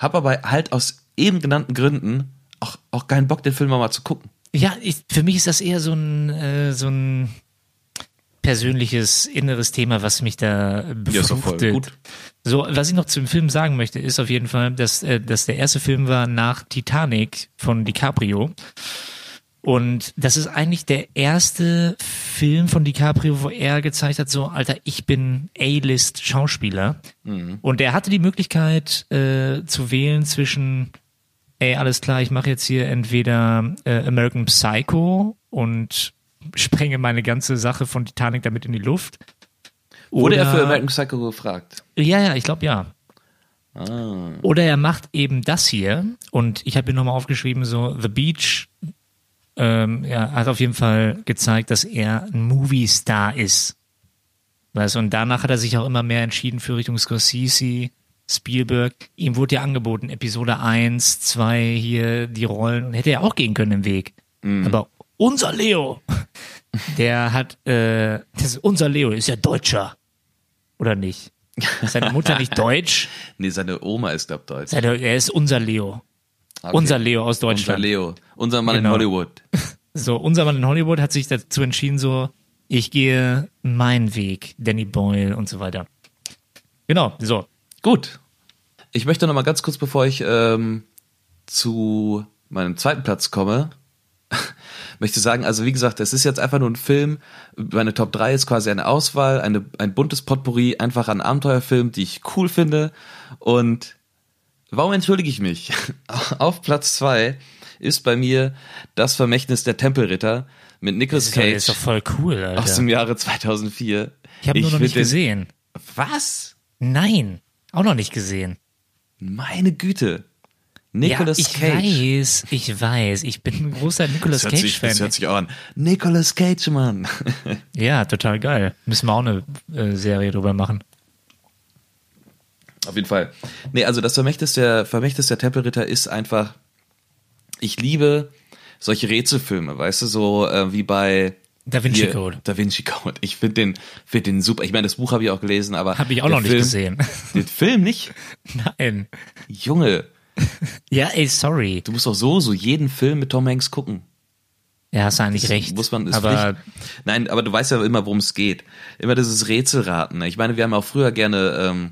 habe aber halt aus eben genannten Gründen auch auch keinen Bock, den Film mal zu gucken. Ja, ich, für mich ist das eher so ein, äh, so ein persönliches, inneres Thema, was mich da Ja, befruchtet. gut. So, was ich noch zum Film sagen möchte, ist auf jeden Fall, dass, äh, dass der erste Film war nach Titanic von DiCaprio. Und das ist eigentlich der erste Film von DiCaprio, wo er gezeigt hat, so, Alter, ich bin A-List-Schauspieler. Und er hatte die Möglichkeit äh, zu wählen zwischen, ey, alles klar, ich mache jetzt hier entweder äh, American Psycho und sprenge meine ganze Sache von Titanic damit in die Luft. Wurde er für American Psycho gefragt? ja, ja, ich glaube ja. Ah. Oder er macht eben das hier und ich habe hier nochmal aufgeschrieben, so The Beach ähm, ja, hat auf jeden Fall gezeigt, dass er ein Movie-Star ist. Weißt, und danach hat er sich auch immer mehr entschieden für Richtung Scorsese, Spielberg. Ihm wurde ja angeboten, Episode 1, 2 hier die Rollen und hätte er auch gehen können im Weg. Aber unser Leo, der hat, äh, das ist unser Leo ist ja Deutscher. Oder nicht? Ist seine Mutter nicht deutsch? Nee, seine Oma ist glaub Deutsch. Seine, er ist unser Leo. Okay. Unser Leo aus Unser Deutschland. Leo, unser Mann Genau. in Hollywood. So, unser Mann in Hollywood hat sich dazu entschieden, so, ich gehe meinen Weg, Danny Boyle und so weiter. Genau, so. Gut. Ich möchte noch mal ganz kurz, bevor ich ähm, zu meinem zweiten Platz komme, möchte sagen, also wie gesagt, es ist jetzt einfach nur ein Film. Meine Top 3 ist quasi eine Auswahl, eine, ein buntes Potpourri, einfach an Abenteuerfilmen, die ich cool finde. Und warum entschuldige ich mich? Auf Platz 2 ist bei mir das Vermächtnis der Tempelritter mit Das Nicolas Cage ist doch voll cool, aus Alter. dem Jahre 2004. Ich habe nur noch nicht gesehen. Was? Nein, auch noch nicht gesehen. Meine Güte. Nicolas ja, ich Cage. weiß, ich weiß. Ich bin ein großer Nicolas Das sich, das Cage-Fan. hört sich auch an. Nicolas Cage, Mann. Ja, total geil. Müssen wir auch eine äh, Serie drüber machen. Auf jeden Fall. Nee, also das Vermächtnis der, Vermächtnis der Tempelritter ist einfach, ich liebe solche Rätselfilme, weißt du, so äh, wie bei Da Vinci hier, Code. Da Vinci Code. Ich finde den, find den super. Ich meine, das Buch habe ich auch gelesen, aber. Habe ich auch noch nicht Film, gesehen. Den Film nicht? Nein. Junge, Ja, ey, sorry. du musst doch so, so jeden Film mit Tom Hanks gucken. Ja, hast du eigentlich recht. Muss man, ist aber Pflicht. Nein, aber du weißt ja immer, worum es geht. Immer dieses Rätselraten. ne? Ich meine, wir haben auch früher gerne ähm,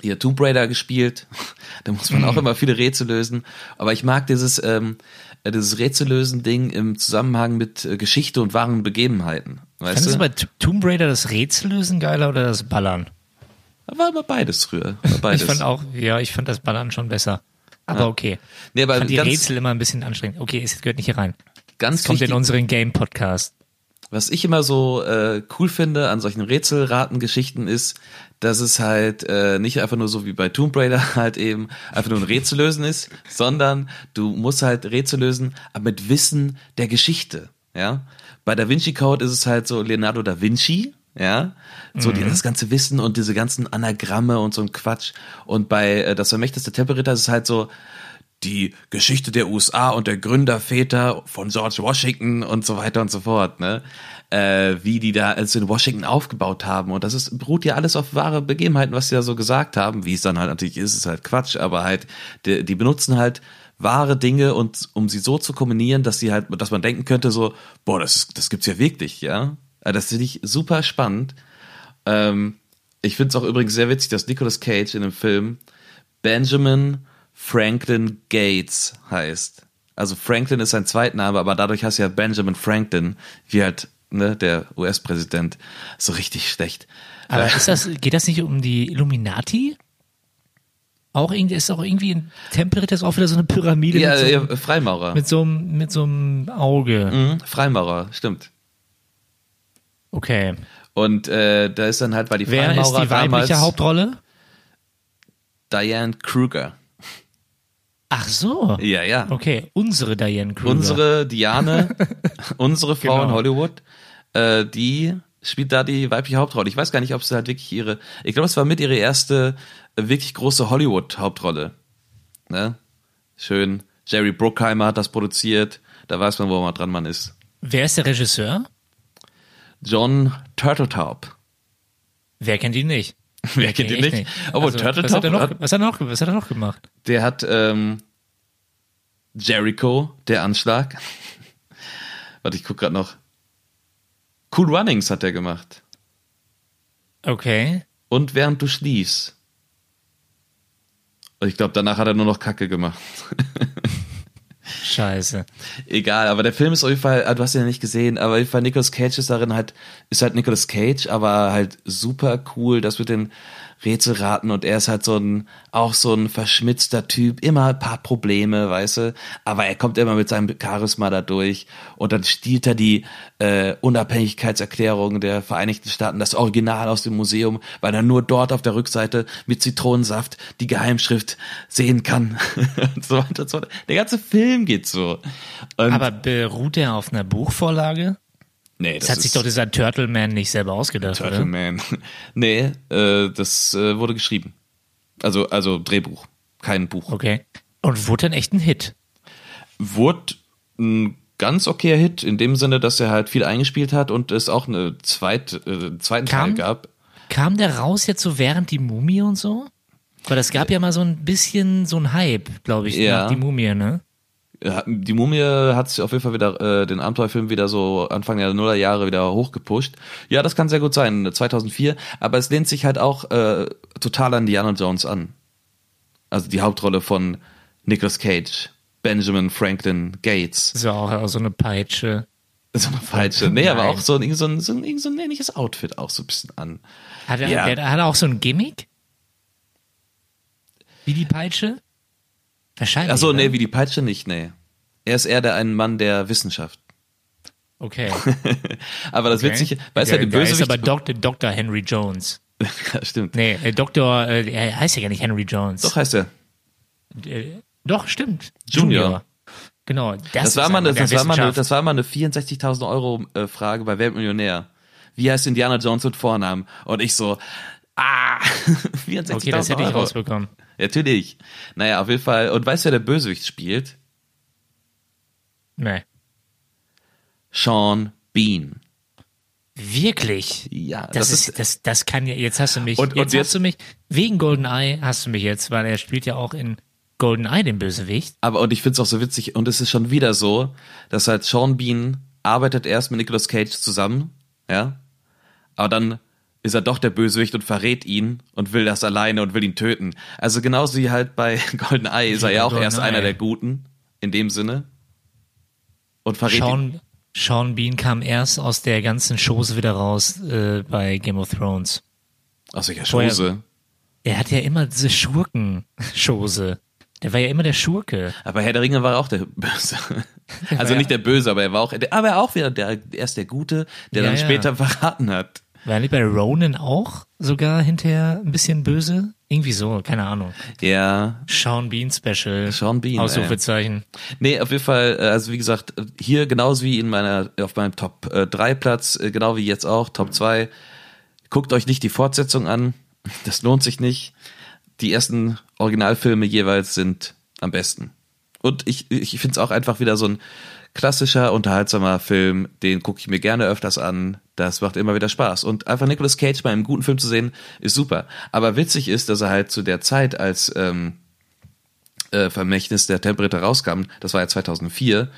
hier Tomb Raider gespielt. da muss man Mhm. auch immer viele Rätsel lösen. Aber ich mag dieses, ähm, äh, dieses Rätsellösen-Ding im Zusammenhang mit äh, Geschichte und wahren Begebenheiten. Weißt fandest du bei T- Tomb Raider das Rätsellösen geiler oder das Ballern? War immer beides früher. Beides. Ich fand auch, ja, ich fand das Ballern schon besser. Aber Ja. okay. nee, aber Ich fand die Rätsel immer ein bisschen anstrengend. Okay, es gehört nicht hier rein. ganz Es kommt wichtig, in unseren Game-Podcast. Was ich immer so äh, cool finde an solchen Rätselratengeschichten ist, dass es halt äh, nicht einfach nur so wie bei Tomb Raider halt eben einfach nur ein Rätsel lösen ist, sondern du musst halt Rätsel lösen, aber mit Wissen der Geschichte, ja. Bei Da Vinci Code ist es halt so Leonardo da Vinci, ja, so die, das ganze Wissen und diese ganzen Anagramme und so ein Quatsch. Und bei äh, das vermächteste Tempelritter ist es halt so die Geschichte der USA und der Gründerväter von George Washington und so weiter und so fort, ne? Äh, wie die da also in Washington aufgebaut haben. Und das ist, beruht ja alles auf wahre Begebenheiten, was sie da so gesagt haben. Wie es dann halt natürlich ist, ist halt Quatsch, aber halt, die, die benutzen halt wahre Dinge und um sie so zu kombinieren, dass sie halt, dass man denken könnte, so, boah, das, ist, das gibt's ja wirklich, ja. Äh, Das finde ich super spannend. Ähm, ich finde es auch übrigens sehr witzig, dass Nicolas Cage in dem Film Benjamin Franklin Gates heißt. Also Franklin ist sein Zweitname, aber dadurch heißt ja Benjamin Franklin, wie halt ne, der US-Präsident. So richtig schlecht. Aber ist das, geht das nicht um die Illuminati? Auch irgendwie, ist auch irgendwie in Tempelritter ist auch wieder so eine Pyramide Ja, mit, so, ja, Freimaurer. mit, so einem, mit so einem Auge. Mhm, Freimaurer, stimmt. Okay. Und äh, da ist dann halt, weil die Wer ist Freimaurer die weibliche damals Hauptrolle? Diane Kruger. Ach so. Ja, ja. Okay, unsere Diane Kruger. Unsere Diane, unsere Frau Genau. in Hollywood, äh, die spielt da die weibliche Hauptrolle. Ich weiß gar nicht, ob sie halt wirklich ihre, ich glaube, es war mit ihre erste äh, wirklich große Hollywood-Hauptrolle. Ne? Schön. Jerry Bruckheimer hat das produziert. Da weiß man, wo man dran man ist. Wer ist der Regisseur? John Turteltaub. Wer kennt ihn nicht? Wer kennt ihn echt nicht? Obwohl Also, Turteltaub was hat, er noch, hat- was, hat er noch, was hat er noch gemacht? Der hat ähm, Jericho, der Anschlag. Warte, ich guck gerade noch. Cool Runnings hat er gemacht. Okay. Und während du schliefst. Und ich glaube, danach hat er nur noch Kacke gemacht. Scheiße. Egal, aber der Film ist auf jeden Fall, ah, du hast ihn ja nicht gesehen, aber auf jeden Fall Nicolas Cage ist darin halt, ist halt Nicolas Cage, aber halt super cool, das mit den Rätselraten und er ist halt so ein, auch so ein verschmitzter Typ, immer ein paar Probleme, weißt du, aber er kommt immer mit seinem Charisma da durch und dann stiehlt er die äh, Unabhängigkeitserklärung der Vereinigten Staaten, das Original aus dem Museum, weil er nur dort auf der Rückseite mit Zitronensaft die Geheimschrift sehen kann und so weiter und so weiter. Der ganze Film geht so. Und Aber beruht er auf einer Buchvorlage? Nee, Das, hat sich doch dieser Turtleman nicht selber ausgedacht, Turtle oder? Man. nee, äh, das äh, wurde geschrieben. Also, also Drehbuch, kein Buch. Okay. Und wurde dann echt ein Hit. Wurde ein ganz okayer Hit, in dem Sinne, dass er halt viel eingespielt hat und es auch eine zweit, äh, einen zweiten Teil Kam- gab. Kam der raus jetzt so während die Mumie und so? Weil das gab ja mal so ein bisschen so ein Hype, glaube ich, Ja. nach die Mumie, ne? Ja, Die Mumie hat sich auf jeden Fall wieder, äh, den Abenteuerfilm wieder so Anfang der Nullerjahre wieder hochgepusht. Ja, das kann sehr gut sein, 2004. Aber es lehnt sich halt auch äh, total an Diana Jones an. Also die Hauptrolle von Nicolas Cage, Benjamin Franklin Gates. So auch, auch so eine Peitsche. So eine falsche. Nee, aber Nein. auch so ein, so ein, so ein, so ein ähnliches Outfit auch so ein bisschen an. Hat er, Ja. der, hat er auch so ein Gimmick? Wie die Peitsche? Wahrscheinlich. Achso, nee, wie die Peitsche nicht, nee. Er ist eher der ein Mann der Wissenschaft. Okay. Aber das okay. Witzige, weißt du, der, der der ist Bösewicht. aber Dr. Dr. Henry Jones. ja, stimmt. Nee, äh, Dr. Äh, er heißt ja gar nicht Henry Jones. Doch heißt er. Äh, doch, stimmt. Junior. Genau. Das, Das war mal eine, das war mal eine, das war mal eine 64.000 Euro äh, Frage bei Weltmillionär. Wie heißt Indiana Jones mit Vornamen? Und ich so, ah, 64.000 Okay, das hätte ich Euro. rausbekommen. Natürlich. Naja, auf jeden Fall. Und weißt du, wer der Bösewicht spielt? Nee. Sean Bean. Wirklich? Ja, Das, das ist, das, das kann ja, jetzt hast du mich, Und- und jetzt, jetzt- hast du mich, wegen GoldenEye hast du mich jetzt, weil er spielt ja auch in GoldenEye den Bösewicht. Aber und ich find's auch so witzig, und es ist schon wieder so, dass halt Sean Bean arbeitet erst mit Nicolas Cage zusammen, ja, aber dann ist er doch der Bösewicht und verrät ihn und will das alleine und will ihn töten. Also genauso wie halt bei GoldenEye ist er ja auch erst GoldenEye. einer der Guten, in dem Sinne. Und verrät ihn. Sean, Sean Bean kam erst aus der ganzen Chose wieder raus äh, bei Game of Thrones. Aus welcher Schose. Er hat ja immer diese Schurken-Chose. Der war ja immer der Schurke. Aber Herr der Ringe war auch der Böse. Also ja- nicht der Böse, aber er war auch, aber er auch wieder der, er ist der Gute, der Ja, dann ja. später verraten hat. War nicht bei Ronan auch sogar hinterher ein bisschen böse? Irgendwie so, keine Ahnung. Ja, Sean Bean Special. Sean Bean, Ausrufezeichen. Nee, auf jeden Fall, äh, also wie gesagt, hier genauso wie in meiner, auf meinem Top äh, 3 Platz, äh, genau wie jetzt auch, Top 2. Guckt euch nicht die Fortsetzung an. Das lohnt sich nicht. Die ersten Originalfilme jeweils sind am besten. Und ich, ich finde es auch einfach wieder so ein klassischer, unterhaltsamer Film, den gucke ich mir gerne öfters an. Das macht immer wieder Spaß. Und einfach Nicolas Cage bei einem guten Film zu sehen, ist super. Aber witzig ist, dass er halt zu der Zeit, als ähm, äh, Vermächtnis der Tempelritter rauskam, das war ja 2004,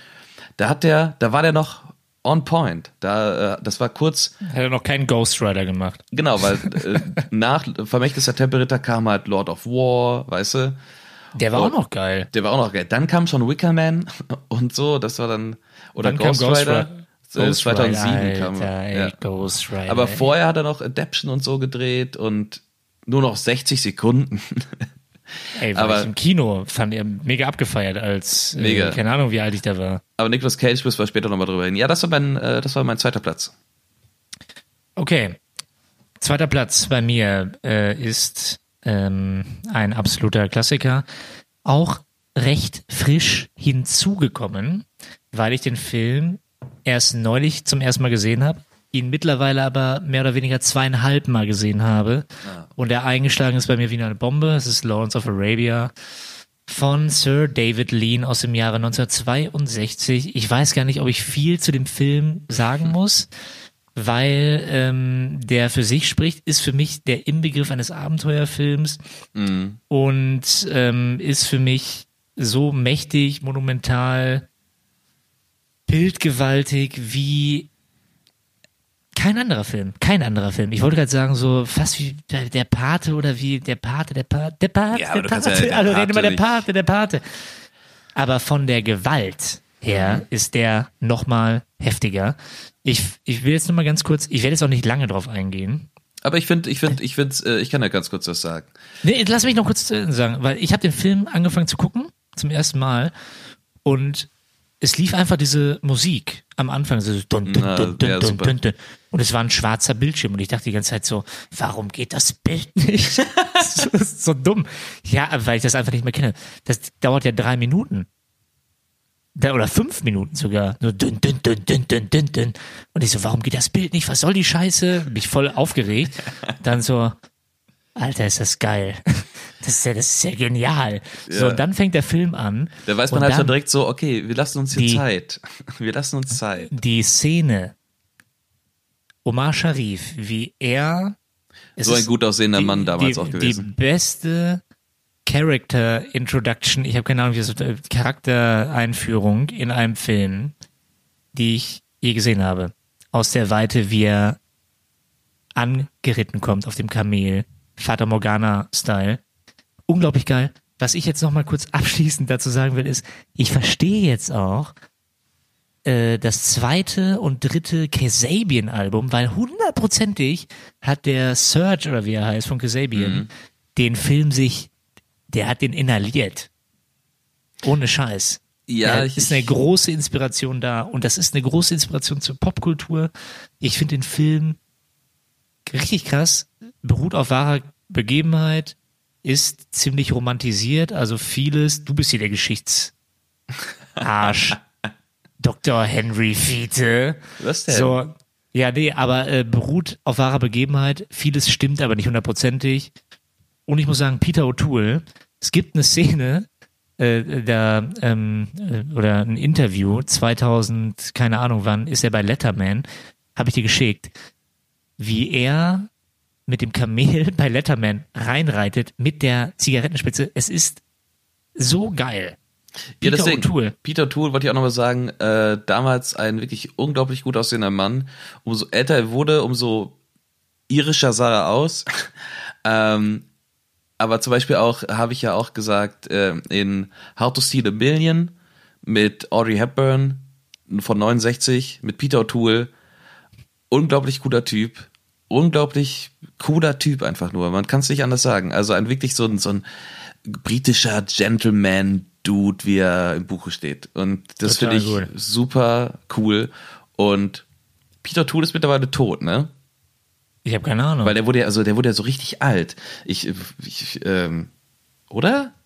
da hat der, da war der noch on point. Da, äh, das war kurz, Hat er noch keinen Ghost Rider gemacht. genau, weil äh, nach Vermächtnis der Tempelritter kam halt Lord of War, weißt du? Der war Oh. auch noch geil. Der war auch noch geil. Dann kam schon Wickerman und so, das war dann, oder Dann Ghost, Ghost Rider. Ri- Äh, Ghost 2007 Rider, kam er. Ja. Ghost Rider. Aber vorher hat er noch Adaption und so gedreht und nur noch 60 Sekunden. Ey, war aber- ich im Kino, fand er mega abgefeiert als, Mega. Äh, keine Ahnung, wie alt ich da war. Aber Nicolas Cage müssen wir später nochmal drüber reden. Ja, das war mein, äh, das war mein zweiter Platz. Okay. Zweiter Platz bei mir äh, ist ähm, ein absoluter Klassiker. Auch recht frisch hinzugekommen, weil ich den Film erst neulich zum ersten Mal gesehen habe, ihn mittlerweile aber mehr oder weniger zweieinhalb Mal gesehen habe und er eingeschlagen ist bei mir wie eine Bombe. Es ist Lawrence of Arabia von Sir David Lean aus dem Jahre 1962. Ich weiß gar nicht, ob ich viel zu dem Film sagen muss, weil ähm, der für sich spricht, ist für mich der Inbegriff eines Abenteuerfilms und ähm, ist für mich so mächtig, monumental, bildgewaltig wie kein anderer Film, kein anderer Film. Ich wollte gerade sagen, so fast wie der, Pate oder wie der Pate, der Pate, der Pate, Ja, der kannst ja Pate, der also reden Pate immer der. Pate, der Pate. Aber von der Gewalt her ist der nochmal heftiger. Ich, ich will jetzt nochmal ganz kurz, ich werde jetzt auch nicht lange drauf eingehen. Aber ich finde, ich finde, ich finde, äh, ich kann ja ganz kurz was sagen. Nee, lass mich noch kurz sagen, weil ich habe den Film angefangen zu gucken, zum ersten Mal, und es lief einfach diese Musik am Anfang, so dun, dun, dun, dun, ja, dun, dun, dun. und es war ein schwarzer Bildschirm und ich dachte die ganze Zeit so, warum geht das Bild nicht? das ist so dumm. Ja, weil ich das einfach nicht mehr kenne. Das dauert ja drei Minuten. Oder fünf Minuten sogar. Nur dünn, dünn, dünn, dünn, dünn, dünn, dünn. Und ich so, warum geht das Bild nicht? Was soll die Scheiße? Mich voll aufgeregt. Dann so, Alter, ist das geil. Das ist ja, das ist ja genial. So, Ja. und dann fängt der Film an. Da weiß man halt schon direkt so, okay, wir lassen uns hier Die- Zeit. Wir lassen uns Zeit. Die Szene, Omar Sharif, wie er. So ein gut aussehender die- Mann damals die, auch gewesen. Die beste Character Introduction, ich habe keine Ahnung, wie das äh, Charaktereinführung in einem Film, die ich je gesehen habe. Aus der Weite, wie er angeritten kommt auf dem Kamel, Fata Morgana-Style. Unglaublich geil. Was ich jetzt noch mal kurz abschließend dazu sagen will, ist, ich verstehe jetzt auch, äh, das zweite und dritte Kasabian-Album, weil hundertprozentig hat der Serge, oder wie er heißt, von Kasabian, Mhm. den Film sich, der hat den inhaliert. Ohne Scheiß. Ja, ich- ist eine große Inspiration da und das ist eine große Inspiration zur Popkultur. Ich finde den Film richtig krass, beruht auf wahrer Begebenheit, ist ziemlich romantisiert, also vieles, du bist hier der Geschichtsarsch. Dr. Henry Fiete. Was denn? So, ja, nee, aber äh, beruht auf wahrer Begebenheit. Vieles stimmt aber nicht hundertprozentig. Und ich muss sagen, Peter O'Toole, es gibt eine Szene, äh, da, ähm, äh, oder ein Interview, 2000, keine Ahnung wann, ist er bei Letterman, habe ich dir geschickt, wie er mit dem Kamel bei Letterman reinreitet mit der Zigarettenspitze. Es ist so geil. Ja, Peter deswegen, O'Toole. Peter O'Toole wollte ich auch nochmal sagen, äh, damals ein wirklich unglaublich gut aussehender Mann. Umso älter er wurde, umso irischer sah er aus. ähm, aber zum Beispiel auch, habe ich ja auch gesagt, äh, in How to Steal a Million mit Audrey Hepburn von 69, mit Peter O'Toole, unglaublich guter Typ, unglaublich cooler Typ einfach nur. Man kann es nicht anders sagen. Also ein wirklich so ein, so ein britischer Gentleman-Dude, wie er im Buche steht. Und das finde ich gut. super cool. Und Peter Tool ist mittlerweile tot, ne? Ich habe keine Ahnung. Weil der wurde ja, also der wurde ja so richtig alt. Ich, ich ähm, oder?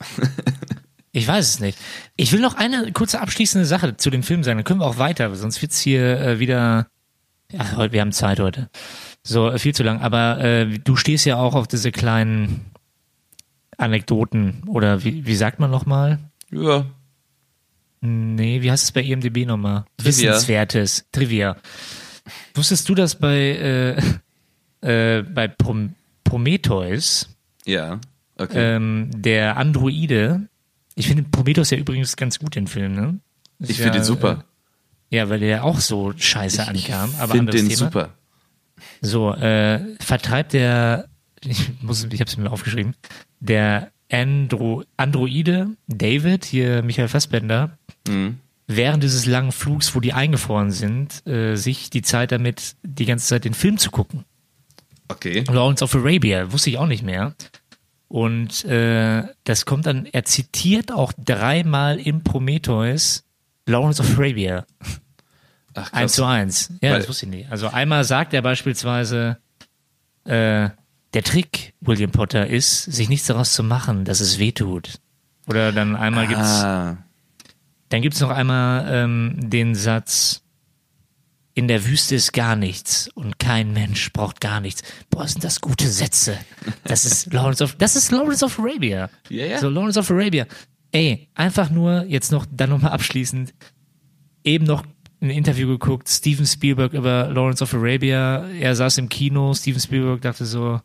Ich weiß es nicht. Ich will noch eine kurze abschließende Sache zu dem Film sagen. Dann können wir auch weiter, sonst wird's hier äh, wieder. Ja, heute, wir haben Zeit heute. So, äh, viel zu lang. Aber äh, du stehst ja auch auf diese kleinen Anekdoten oder wie, wie sagt man nochmal? Ja. Nee, wie heißt es bei E IMDb nochmal? Trivia. Wissenswertes. Trivia. Wusstest du, dass bei, äh, äh, bei Prom Prometheus Ja. Okay. ähm, der Androide, ich finde Prometheus ja übrigens ganz gut, den Film, ne? Ist ich ja, finde ihn super. Äh, ja, weil der auch so scheiße ankam. Aber finde den Thema. super. So, äh, vertreibt der, ich muss, ich habe es mir aufgeschrieben, der Andro, Androide David, hier Michael Fassbender, Mhm. während dieses langen Flugs, wo die eingefroren sind, äh, sich die Zeit damit, die ganze Zeit den Film zu gucken. Okay. Lawrence of Arabia, wusste ich auch nicht mehr. Und äh, das kommt dann, er zitiert auch dreimal im Prometheus Lawrence of Arabia. Ach, Eins zu eins. Ja, Weil- das wusste ich nicht. Also einmal sagt er beispielsweise, äh, der Trick, William Potter, ist, sich nichts daraus zu machen, dass es weh tut. Oder dann einmal gibt's, Ah, dann gibt's noch einmal ähm, den Satz, in der Wüste ist gar nichts und kein Mensch braucht gar nichts. Boah, sind das gute Sätze. Das ist Lawrence of, das ist Lawrence of Arabia. Ja, ja. So, Lawrence of Arabia. Ey, einfach nur, jetzt noch, dann nochmal abschließend, eben noch ein Interview geguckt, Steven Spielberg über Lawrence of Arabia. Er saß im Kino, Steven Spielberg dachte so,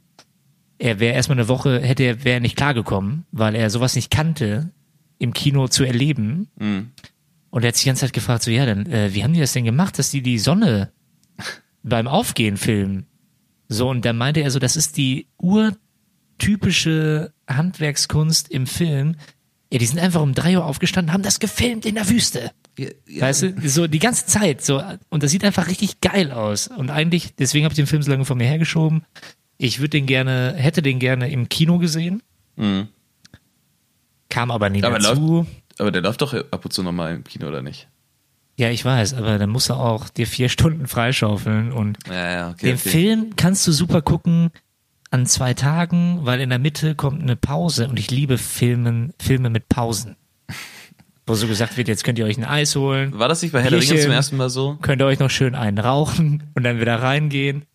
er wäre erstmal eine Woche, hätte er, wäre nicht klargekommen, weil er sowas nicht kannte, im Kino zu erleben. Mhm. Und er hat sich die ganze Zeit gefragt, so, ja, dann, äh, wie haben die das denn gemacht, dass die die Sonne beim Aufgehen filmen? So, und dann meinte er so, das ist die urtypische Handwerkskunst im Film. Ja, die sind einfach um drei Uhr aufgestanden, haben das gefilmt in der Wüste. ja, ja. Weißt du, so die ganze Zeit, so, und das sieht einfach richtig geil aus. Und eigentlich, deswegen habe ich den Film so lange von mir hergeschoben. Ich würde den gerne, hätte den gerne im Kino gesehen. Mhm. Kam aber nie Aber dazu. Aber der läuft doch ab und zu nochmal im Kino, oder nicht? Ja, ich weiß, aber dann musst du auch dir vier Stunden freischaufeln und Ja, ja, okay. den okay. Film kannst du super gucken an zwei Tagen, weil in der Mitte kommt eine Pause und ich liebe Filmen, Filme mit Pausen. Wo so gesagt wird, jetzt könnt ihr euch ein Eis holen, War das nicht bei Herr der Ringe Bierchen. zum ersten Mal so? könnt ihr euch noch schön einen rauchen und dann wieder reingehen.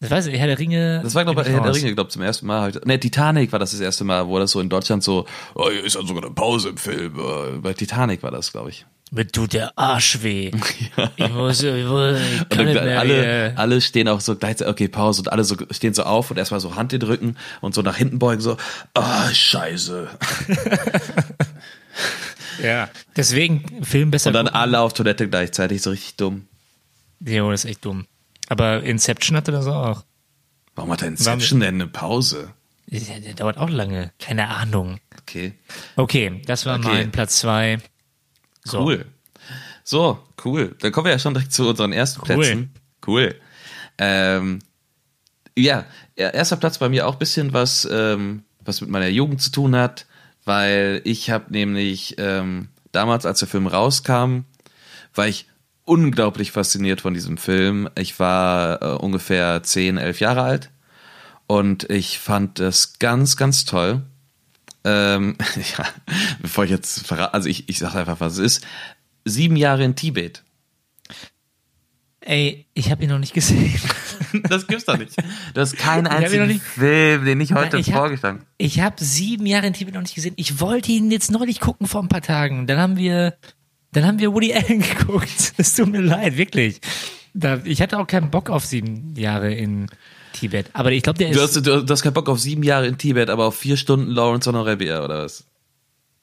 Das weiß ich, Herr der Ringe. Das war, glaube ich, Herr der. Ringe, glaube zum ersten Mal. Halt. Ne, Titanic war das das erste Mal, wo das so in Deutschland so, oh, hier ist ja sogar eine Pause im Film. Äh, Bei Titanic war das, glaube ich. Mir tut der Arsch weh. Ich muss, ich, muss, ich Und kann nicht mehr alle, hier. alle stehen auch so gleichzeitig, okay, Pause und alle so stehen so auf und erstmal so Hand in den Rücken und so nach hinten beugen, so, ah, scheiße. Ja. Deswegen Film besser Und dann gucken. alle auf Toilette gleichzeitig, so richtig dumm. Jo, das ist echt dumm. Aber Inception hatte das auch. Warum hat der Inception denn eine Pause? Der dauert auch lange. Keine Ahnung. Okay, Okay, das war Okay. mein Platz zwei. So. cool. So, cool. Dann kommen wir ja schon direkt zu unseren ersten Cool. Plätzen. Cool. Ähm, ja, er- erster Platz bei mir auch bisschen was, ähm, was mit meiner Jugend zu tun hat, weil ich habe nämlich ähm, damals, als der Film rauskam, war ich unglaublich fasziniert von diesem Film. Ich war äh, ungefähr 10, 11 Jahre alt und ich fand das ganz, ganz toll. Ähm, ja, bevor ich jetzt verrate, also ich, ich sage einfach, was es ist. Sieben Jahre in Tibet. Ey, ich habe ihn noch nicht gesehen. Das gibt's doch nicht. Du hast keinen hab ihn noch einzigen nicht- Film, den ich heute Nein, hab- vorgeschlagen Ich habe sieben Jahre in Tibet noch nicht gesehen. Ich wollte ihn jetzt neulich gucken vor ein paar Tagen. Dann haben wir, dann haben wir Woody Allen geguckt. Es tut mir leid, wirklich. Da, ich hatte auch keinen Bock auf sieben Jahre in Tibet. Aber ich glaube, der ist. Du hast, du, du hast keinen Bock auf sieben Jahre in Tibet, aber auf vier Stunden Lawrence on Arabia, oder was?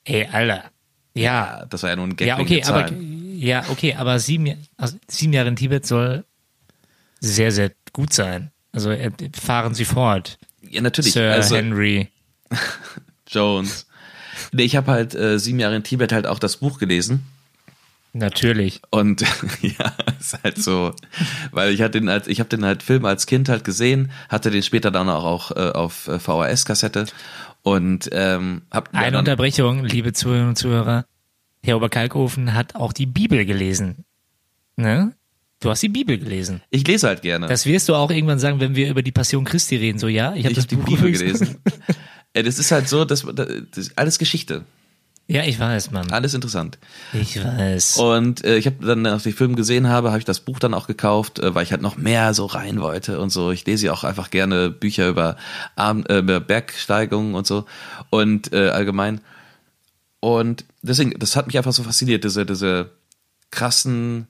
ey, Alter. Ja, Das war ja nur ein Gag Ja, okay, aber ja, okay, aber sieben, Ja- also sieben Jahre in Tibet soll sehr, sehr gut sein. Also äh, fahren Sie fort, Ja, natürlich. Sir also, Henry. Jones. Nee, ich habe halt äh, sieben Jahre in Tibet halt auch das Buch gelesen. Natürlich. Und ja, ist halt so, weil ich hatte den als ich habe den halt Film als Kind halt gesehen, hatte den später dann auch, auch äh, auf äh, VHS-Kassette Und ähm, hab Eine dann, Unterbrechung, liebe Zuhörerinnen und Zuhörer. Herr Oberkalkofen hat auch die Bibel gelesen. Ne? Du hast die Bibel gelesen. ich lese halt gerne. Das wirst du auch irgendwann sagen, wenn wir über die Passion Christi reden. So, ja, ich habe habe die Buch Bibel übrigens- gelesen. ja, das ist halt so, das, das ist alles Geschichte, Ja, ich weiß, Mann. alles interessant. Ich weiß. Und äh, ich habe dann, nachdem ich den Film gesehen habe, habe ich das Buch dann auch gekauft, äh, weil ich halt noch mehr so rein wollte und so. Ich lese ja auch einfach gerne Bücher über, Arm, äh, über Bergsteigungen und so und äh, allgemein. Und deswegen, das hat mich einfach so fasziniert, diese, diese krassen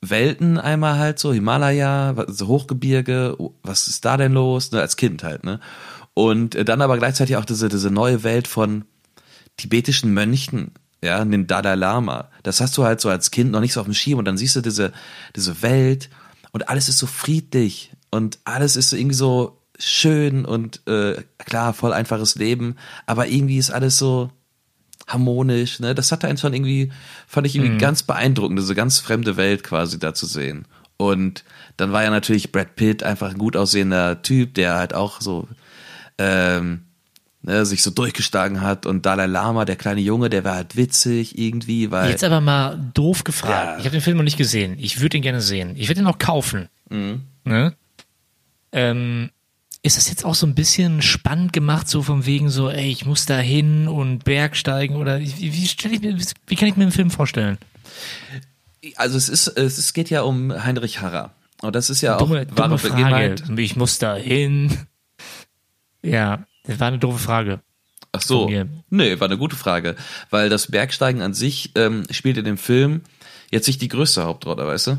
Welten einmal halt so, Himalaya, so Hochgebirge, oh, was ist da denn los? Ne, als Kind halt, ne? Und äh, dann aber gleichzeitig auch diese, diese neue Welt von tibetischen Mönchen, ja, den Dalai Lama. Das hast du halt so als Kind noch nicht so auf dem Schirm und dann siehst du diese, diese Welt und alles ist so friedlich und alles ist so irgendwie so schön und äh, klar, voll einfaches Leben, aber irgendwie ist alles so harmonisch, ne? Das hatte einen schon irgendwie, fand ich irgendwie ganz beeindruckend, diese ganz fremde Welt quasi da zu sehen. Und dann war ja natürlich Brad Pitt einfach ein gut aussehender Typ, der halt auch so ähm, ne, sich so durchgeschlagen hat und Dalai Lama, der kleine Junge, der war halt witzig irgendwie, weil Jetzt aber mal doof gefragt. Ja. Ich habe den Film noch nicht gesehen. Ich würde ihn gerne sehen. Ich würde ihn auch kaufen. Mhm. Ne? Ähm, ist das jetzt auch so ein bisschen spannend gemacht, so von wegen so, ey, ich muss da hin und Bergsteigen oder wie, wie, ich mir, wie kann ich mir den Film vorstellen? also es ist es geht ja um Heinrich Harrer und das ist ja Dumme, auch wahre dumme Frage. Begebenheit. Ich muss da hin. Ja, das war eine doofe Frage. Ach so, nee, war eine gute Frage, weil das Bergsteigen an sich ähm, spielt in dem Film jetzt nicht die größte Hauptrolle, weißt du?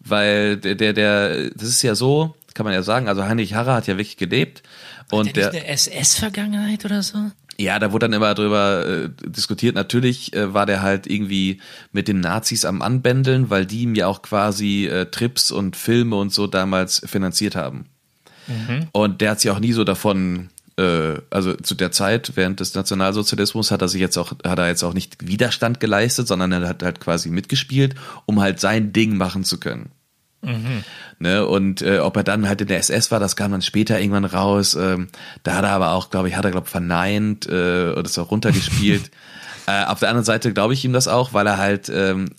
Weil der der der das ist ja so, kann man ja sagen, also Heinrich Harrer hat ja wirklich gelebt und Der, der eine SS-Vergangenheit oder so? Ja, da wurde dann immer drüber äh, diskutiert. Natürlich äh, war der halt irgendwie mit den Nazis am Anbändeln, weil die ihm ja auch quasi äh, Trips und Filme und so damals finanziert haben. Und der hat sich auch nie so davon, äh, also zu der Zeit während des Nationalsozialismus hat er sich jetzt auch, hat er jetzt auch nicht Widerstand geleistet, sondern er hat halt quasi mitgespielt, um halt sein Ding machen zu können. Ne, und äh, ob er dann halt in der SS war, das kam dann später irgendwann raus. Ähm, da hat er aber auch, glaube ich, hat er glaube verneint äh, und ist auch runtergespielt. äh, auf der anderen Seite glaube ich ihm das auch, weil er halt ähm,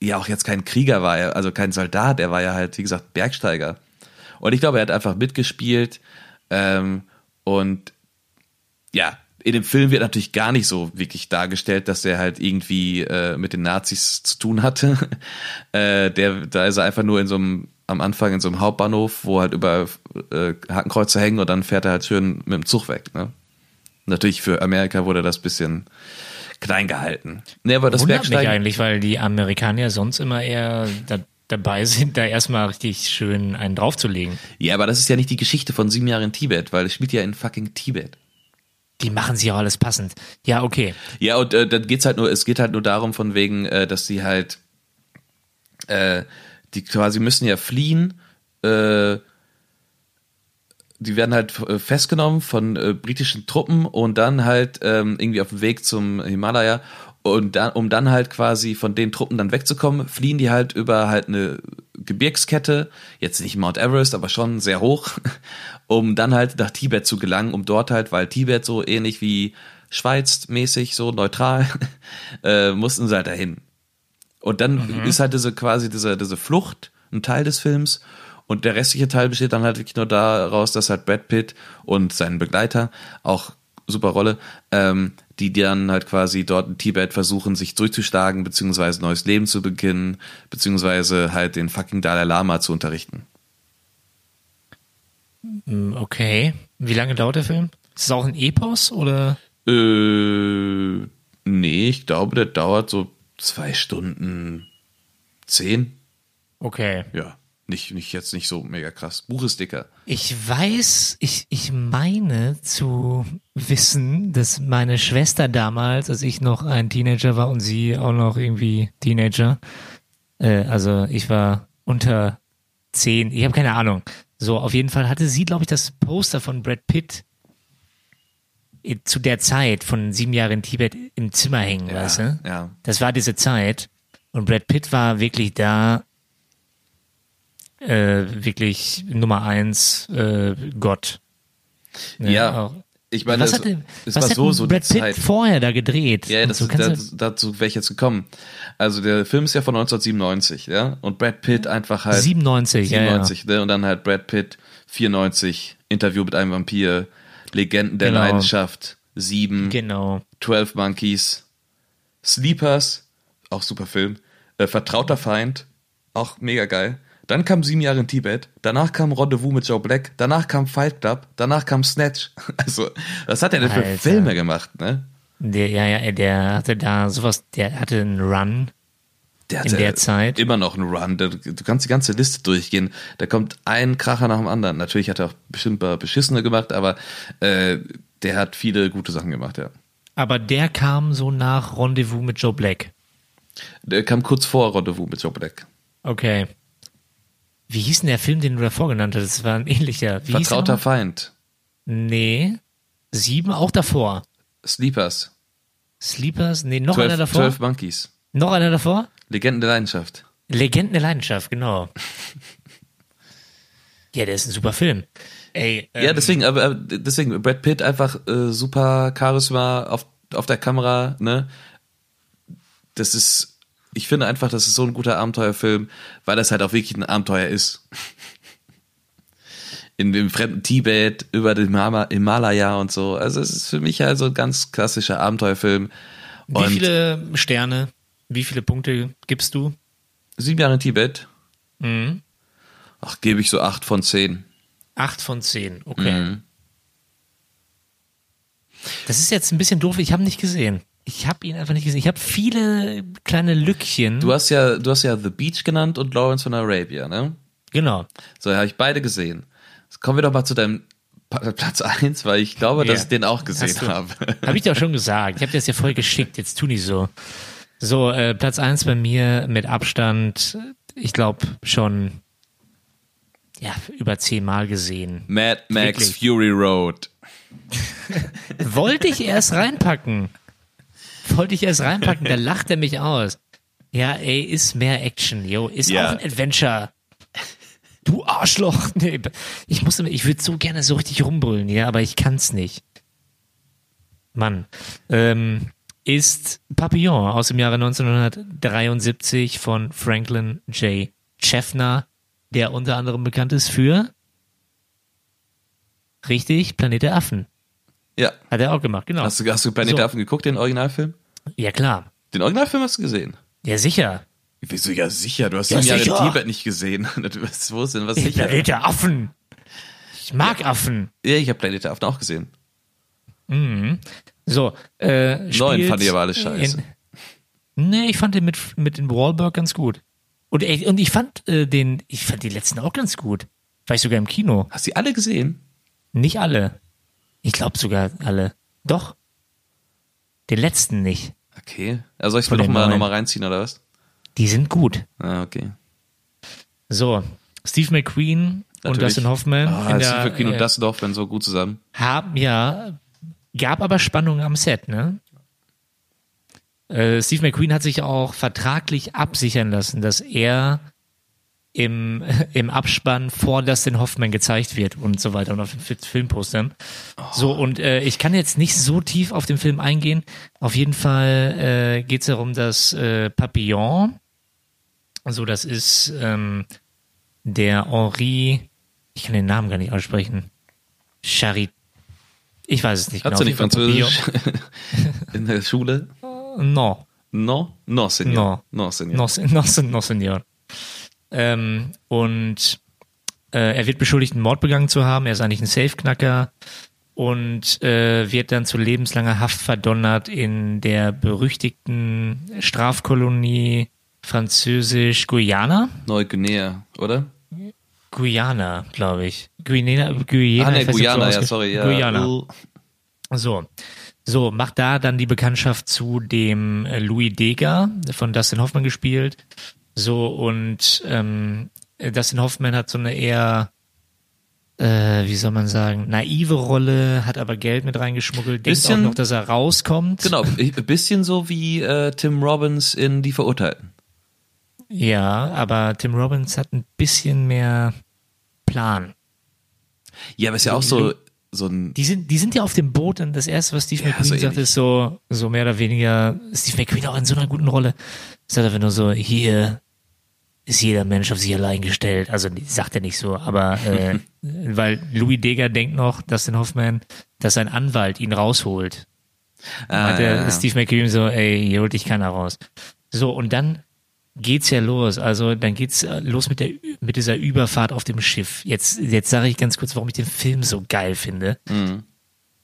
ja auch jetzt kein Krieger war, also kein Soldat, er war ja halt, wie gesagt, Bergsteiger. Und ich glaube, er hat einfach mitgespielt ähm, und ja, in dem Film wird natürlich gar nicht so wirklich dargestellt, dass er halt irgendwie äh, mit den Nazis zu tun hatte. äh, der, da ist er einfach nur in so einem, am Anfang in so einem Hauptbahnhof, wo halt über äh, Hakenkreuze hängen und dann fährt er halt schön mit dem Zug weg. Ne? Natürlich für Amerika wurde das bisschen klein gehalten. Nee, aber das Wundert mich Bergsteigen. eigentlich, weil die Amerikaner sonst immer eher dabei sind, da erstmal richtig schön einen draufzulegen. Ja, aber das ist ja nicht die Geschichte von sieben Jahren in Tibet, weil es spielt ja in fucking Tibet. Die machen sich auch alles passend. Ja, okay. Ja, und äh, dann geht's halt nur, es geht halt nur darum, von wegen, äh, dass die halt, äh, die quasi müssen ja fliehen, äh, die werden halt äh, festgenommen von äh, britischen Truppen und dann halt ähm, irgendwie auf dem Weg zum Himalaya und dann, um dann halt quasi von den Truppen dann wegzukommen, fliehen die halt über halt eine Gebirgskette, jetzt nicht Mount Everest, aber schon sehr hoch, um dann halt nach Tibet zu gelangen, um dort halt, weil Tibet so ähnlich wie Schweiz mäßig, so neutral, äh, mussten sie halt dahin. Und dann ist halt diese quasi diese, diese Flucht ein Teil des Films. Und der restliche Teil besteht dann halt wirklich nur daraus, dass halt Brad Pitt und sein Begleiter, auch super Rolle, ähm, die dann halt quasi dort in Tibet versuchen, sich durchzuschlagen, beziehungsweise neues Leben zu beginnen, beziehungsweise halt den fucking Dalai Lama zu unterrichten. Hm, Okay. Wie lange dauert der Film? Ist es auch ein Epos oder? Äh, nee, ich glaube, der dauert so zwei Stunden zehn. Okay. Ja, nicht, nicht jetzt nicht so mega krass. Buch ist dicker. Ich weiß, ich, ich meine zu wissen, dass meine Schwester damals, als ich noch ein Teenager war und sie auch noch irgendwie Teenager, äh, also ich war unter zehn, ich habe keine Ahnung. So, auf jeden Fall hatte sie, glaube ich, das Poster von Brad Pitt zu der Zeit von sieben Jahren in Tibet im Zimmer hängen, weißt du? ja. Das war diese Zeit. Und Brad Pitt war wirklich da, äh, wirklich Nummer eins, äh, Gott. Ne? Ja. Auch, Ich meine, was es, hat, denn, es was war so, so Brad Pitt Zeit. vorher da gedreht? Ja, das, so, kannst das, dazu wäre ich jetzt gekommen. Also der Film ist ja von 1997, ja, und Brad Pitt einfach halt 97, ja, 97, ne, und dann halt Brad Pitt 94, Interview mit einem Vampir, Legenden der Genau. Leidenschaft, Sieben, ja. Genau. 12 Monkeys, Sleepers, auch super Film, äh, Vertrauter Feind, auch mega geil. Dann kam Sieben Jahre in Tibet, danach kam Rendezvous mit Joe Black, danach kam Fight Club, danach kam Snatch. Also, was hat er denn für Alter. Filme gemacht, ne? Der, ja, ja, der hatte da sowas, der hatte einen Run. Der In der Zeit? Immer noch einen Run. Du kannst die ganze Liste durchgehen. Da kommt ein Kracher nach dem anderen. Natürlich hat er auch bestimmt ein paar beschissene gemacht, aber äh, der hat viele gute Sachen gemacht, ja. Aber der kam so nach Rendezvous mit Joe Black. Der kam kurz vor Rendezvous mit Joe Black. Okay. Wie hieß denn der Film, den du davor genannt hast? Das war ein ähnlicher. Wie Vertrauter? Feind. Nee. Sieben auch davor. Sleepers. Sleepers? Nee, noch einer 12, davor? 12 Monkeys. Noch einer davor? Legenden der Leidenschaft. Legenden der Leidenschaft, genau. ja, der ist ein super Film. Ey, ähm, Ja, deswegen, aber, aber deswegen, Brad Pitt einfach äh, super Charisma auf, auf der Kamera, ne? Das ist, ich finde einfach, das ist so ein guter Abenteuerfilm, weil das halt auch wirklich ein Abenteuer ist. In dem fremden Tibet, über den Hima- Himalaya und so. Also es ist für mich also ein ganz klassischer Abenteuerfilm. wie Und viele Sterne, wie viele Punkte gibst du? sieben Jahre in Tibet, Mhm. ach, gebe ich so acht von zehn. Acht von zehn, okay. Mhm. Das ist jetzt ein bisschen doof, ich habe ihn nicht gesehen. Ich habe ihn einfach nicht gesehen. Ich habe viele kleine Lückchen. Du hast ja, du hast ja The Beach genannt und Lawrence von Arabia, ne? genau. So, habe ich beide gesehen. Jetzt kommen wir doch mal zu deinem Pa- Platz eins, weil ich glaube, dass Ja. ich den auch gesehen habe. Habe ich dir auch schon gesagt. Ich habe dir das ja voll geschickt. Jetzt tu nicht so. So, äh, Platz eins bei mir mit Abstand, ich glaube schon ja, über zehnmal gesehen. Mad Max Wirklich? Fury Road. Wollte ich erst reinpacken. Wollte ich erst reinpacken, da lacht er mich aus. Ja, ey, ist mehr Action, yo, ist Ja. auch ein Adventure. Du Arschloch. Nee, ich muss, ich würde so gerne so richtig rumbrüllen, ja, aber ich kann's nicht. Mann. Ähm, ist Papillon aus dem Jahre 1973 von Franklin J. Chefner, der unter anderem bekannt ist für richtig Planet der Affen. Ja. Hat er auch gemacht, genau. Hast du, hast du Planet So. der Affen geguckt, den Originalfilm? Ja, klar. Den Originalfilm hast du gesehen? Ja, sicher. Wieso ja sicher? Du hast Ja, Jahre in sicher. Tibet nicht gesehen. Du weißt, Wo ist denn was sicher? Planet der Affen. Ich mag Affen. Ja, ich habe Planet der Affen auch gesehen. So, äh, Neun fand ich aber alles scheiße. In, nee, ich fand den mit, mit den Wahlberg ganz gut. Und, und ich fand äh, den, ich fand die letzten auch ganz gut. War ich sogar im Kino. Hast du die alle gesehen? Nicht alle. Ich glaube sogar alle. Doch. Den letzten nicht. Okay. Also soll ich mir nochmal noch mal reinziehen, oder was? Die sind gut. Ah, okay. So, Steve McQueen und Natürlich. Dustin Hoffman Ah, Steve der, McQueen und äh, Dustin Hoffman so gut zusammen. haben ja, gab aber Spannung am Set, ne? Äh, Steve McQueen hat sich auch vertraglich absichern lassen, dass er im, im Abspann vor Dustin Hoffman gezeigt wird und so weiter und auf den Fi- Filmpostern. So, und äh, ich kann jetzt nicht so tief auf den Film eingehen. Auf jeden Fall äh, geht es darum, dass äh, Papillon, also das ist ähm, der Henri, ich kann den Namen gar nicht aussprechen, Charit. Ich weiß es nicht Hast du nicht Französisch in der Schule? No. No? No, Senor. No. No, Senor. No, no, no senor. Ähm, und äh, er wird beschuldigt, einen Mord begangen zu haben. Er ist eigentlich ein Safeknacker und äh, wird dann zu lebenslanger Haft verdonnert in der berüchtigten Strafkolonie Französisch-Guyana. Neuguinea, oder? Guyana, glaube ich. Guyana, Guyana, ah, ne, ob Guyana, so ja, sorry. Ja. Guyana. Uh, So. So, macht da dann die Bekanntschaft zu dem äh, Louis Deger, von Dustin Hoffman gespielt. So, und ähm, äh, Dustin Hoffman hat so eine eher, äh, wie soll man sagen, naive Rolle, hat aber Geld mit reingeschmuggelt, denkt Bisschen- auch noch, dass er rauskommt. Genau, ein bisschen so wie äh, Tim Robbins in Die Verurteilten. Ja, aber Tim Robbins hat ein bisschen mehr Plan. Ja, aber ist ja auch so, so ein. Die sind, die sind ja auf dem Boot und das erste, was Steve Ja, McQueen so sagt, ist so, so mehr oder weniger, Steve McQueen auch in so einer guten Rolle, sagt einfach nur so, hier ist jeder Mensch auf sich allein gestellt. Also sagt er nicht so, aber äh, weil Louis Deger denkt noch, Dustin Hoffman, dass sein Anwalt ihn rausholt. Ah, Hat ja, der ja. Steve McQueen so, ey, hier holt dich keiner raus. So, und dann geht's ja los. Also dann geht's äh, los mit der mit dieser Überfahrt auf dem Schiff. Jetzt jetzt sage ich ganz kurz, warum ich den Film so geil finde.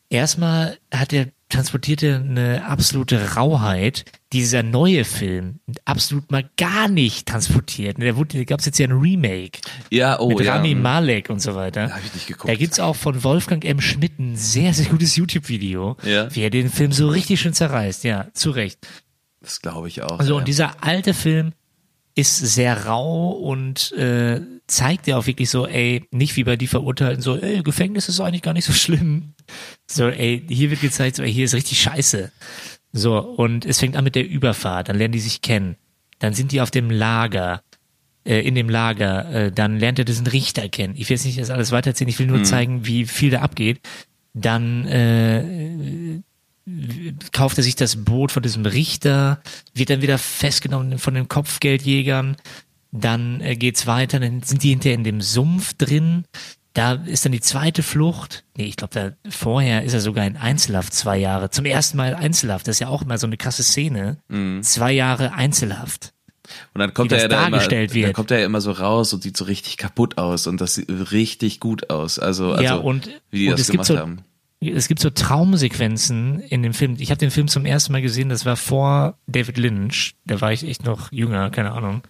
Erstmal hat er transportierte eine absolute Rauheit, die dieser neue Film absolut mal gar nicht transportiert. Da wurde- da gab's jetzt ja ein Remake ja, oh, mit ja. Rami. Malek und so weiter. Hab ich nicht geguckt. Da gibt's auch von Wolfgang M. Schmidt ein sehr, sehr gutes YouTube-Video, Ja. wie er den Film so richtig schön zerreißt. Ja, zu Recht. Das glaube ich auch. Also ja. und dieser alte Film ist sehr rau und äh, zeigt ja auch wirklich so, ey, nicht wie bei die Verurteilten, so, ey, Gefängnis ist eigentlich gar nicht so schlimm. So, ey, hier wird gezeigt, so, ey, hier ist richtig scheiße. So, und es fängt an mit der Überfahrt, dann lernen die sich kennen. Dann sind die auf dem Lager, äh, in dem Lager, äh, dann lernt er diesen Richter kennen. Ich will jetzt nicht das alles weitererzählen, ich will nur zeigen, wie viel da abgeht. Dann äh, kauft er sich das Boot von diesem Richter, wird dann wieder festgenommen von den Kopfgeldjägern. Dann äh, geht's weiter, dann sind die hinterher in dem Sumpf drin. Da ist dann die zweite Flucht. Nee, ich glaube, da vorher ist er sogar in Einzelhaft zwei Jahre. Zum ersten Mal Einzelhaft. Das ist ja auch immer so eine krasse Szene. Zwei Jahre Einzelhaft. Und dann kommt er ja da immer, dargestellt wird. dann kommt er ja immer so raus und sieht so richtig kaputt aus und das sieht richtig gut aus. Also, also ja, und, wie die und das es gibt gemacht so, haben. Es gibt so Traumsequenzen in dem Film. Ich habe den Film zum ersten Mal gesehen, das war vor David Lynch. Da war ich echt noch jünger, keine Ahnung.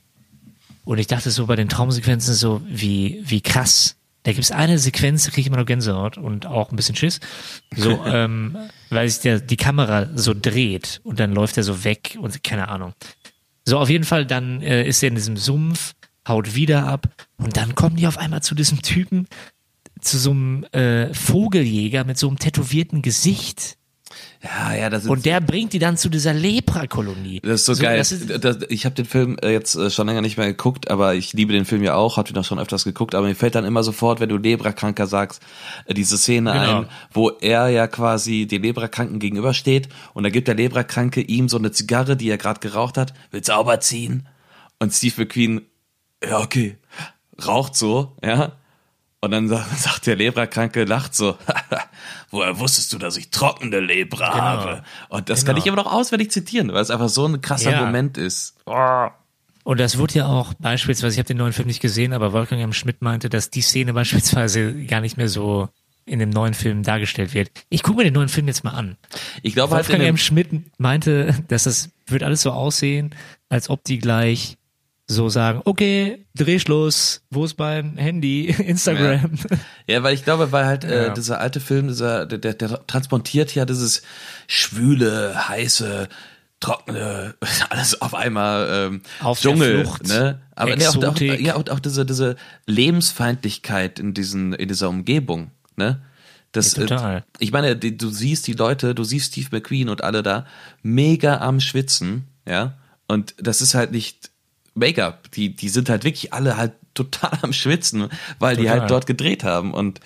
Und ich dachte so bei den Traumsequenzen so, wie, wie krass. Da gibt's eine Sequenz, da kriege ich immer noch Gänsehaut und auch ein bisschen Schiss. So, ähm, weil sich der, die Kamera so dreht und dann läuft er so weg und keine Ahnung. So, auf jeden Fall, dann äh, ist er in diesem Sumpf, haut wieder ab und dann kommen die auf einmal zu diesem Typen, zu so einem äh, Vogeljäger mit so einem tätowierten Gesicht. Ja, ja, das ist, Und der bringt die dann zu dieser Lepra-Kolonie. das ist so, geil. das ist- das, ich habe den Film äh, jetzt äh, schon länger nicht mehr geguckt, aber ich liebe den Film ja auch, hab ihn auch schon öfters geguckt, aber mir fällt dann immer sofort, wenn du Lebrakranker sagst, äh, diese Szene Genau. ein, wo er ja quasi den Lebrakranken gegenübersteht und da gibt der Lebrakranke ihm so eine Zigarre, die er gerade geraucht hat, will sauber ziehen und Steve McQueen, ja okay, raucht so, ja, und dann sagt, der Lebrakranke, lacht so, woher wusstest du, dass ich trockene Lebra Genau. habe? Und das Genau. kann ich immer noch auswendig zitieren, weil es einfach so ein krasser Ja. Moment ist. Und das wurde ja auch beispielsweise, ich habe den neuen Film nicht gesehen, aber Wolfgang M. Schmidt meinte, dass die Szene beispielsweise gar nicht mehr so in dem neuen Film dargestellt wird. Ich gucke mir den neuen Film jetzt mal an. Ich glaube halt, Wolfgang M. dem, Schmidt meinte, dass das wird alles so aussehen, als ob die gleich so sagen, okay, Drehschluss, wo ist mein Handy, Instagram. ja, weil ich glaube, weil halt äh, Ja. dieser alte Film, dieser, der, der, der transportiert ja dieses schwüle, heiße, trockene, alles auf einmal ähm, Auf Dschungel, ne? Aber ne, auch, auch, ja, und auch diese, diese Lebensfeindlichkeit in diesen, in dieser Umgebung, ne? Das, Ja, total. Äh, ich meine, du siehst die Leute, du siehst Steve McQueen und alle da mega am Schwitzen, ja? Und das ist halt nicht Make-up. Die, die sind halt wirklich alle halt total am Schwitzen, weil die Total. halt dort gedreht haben. Und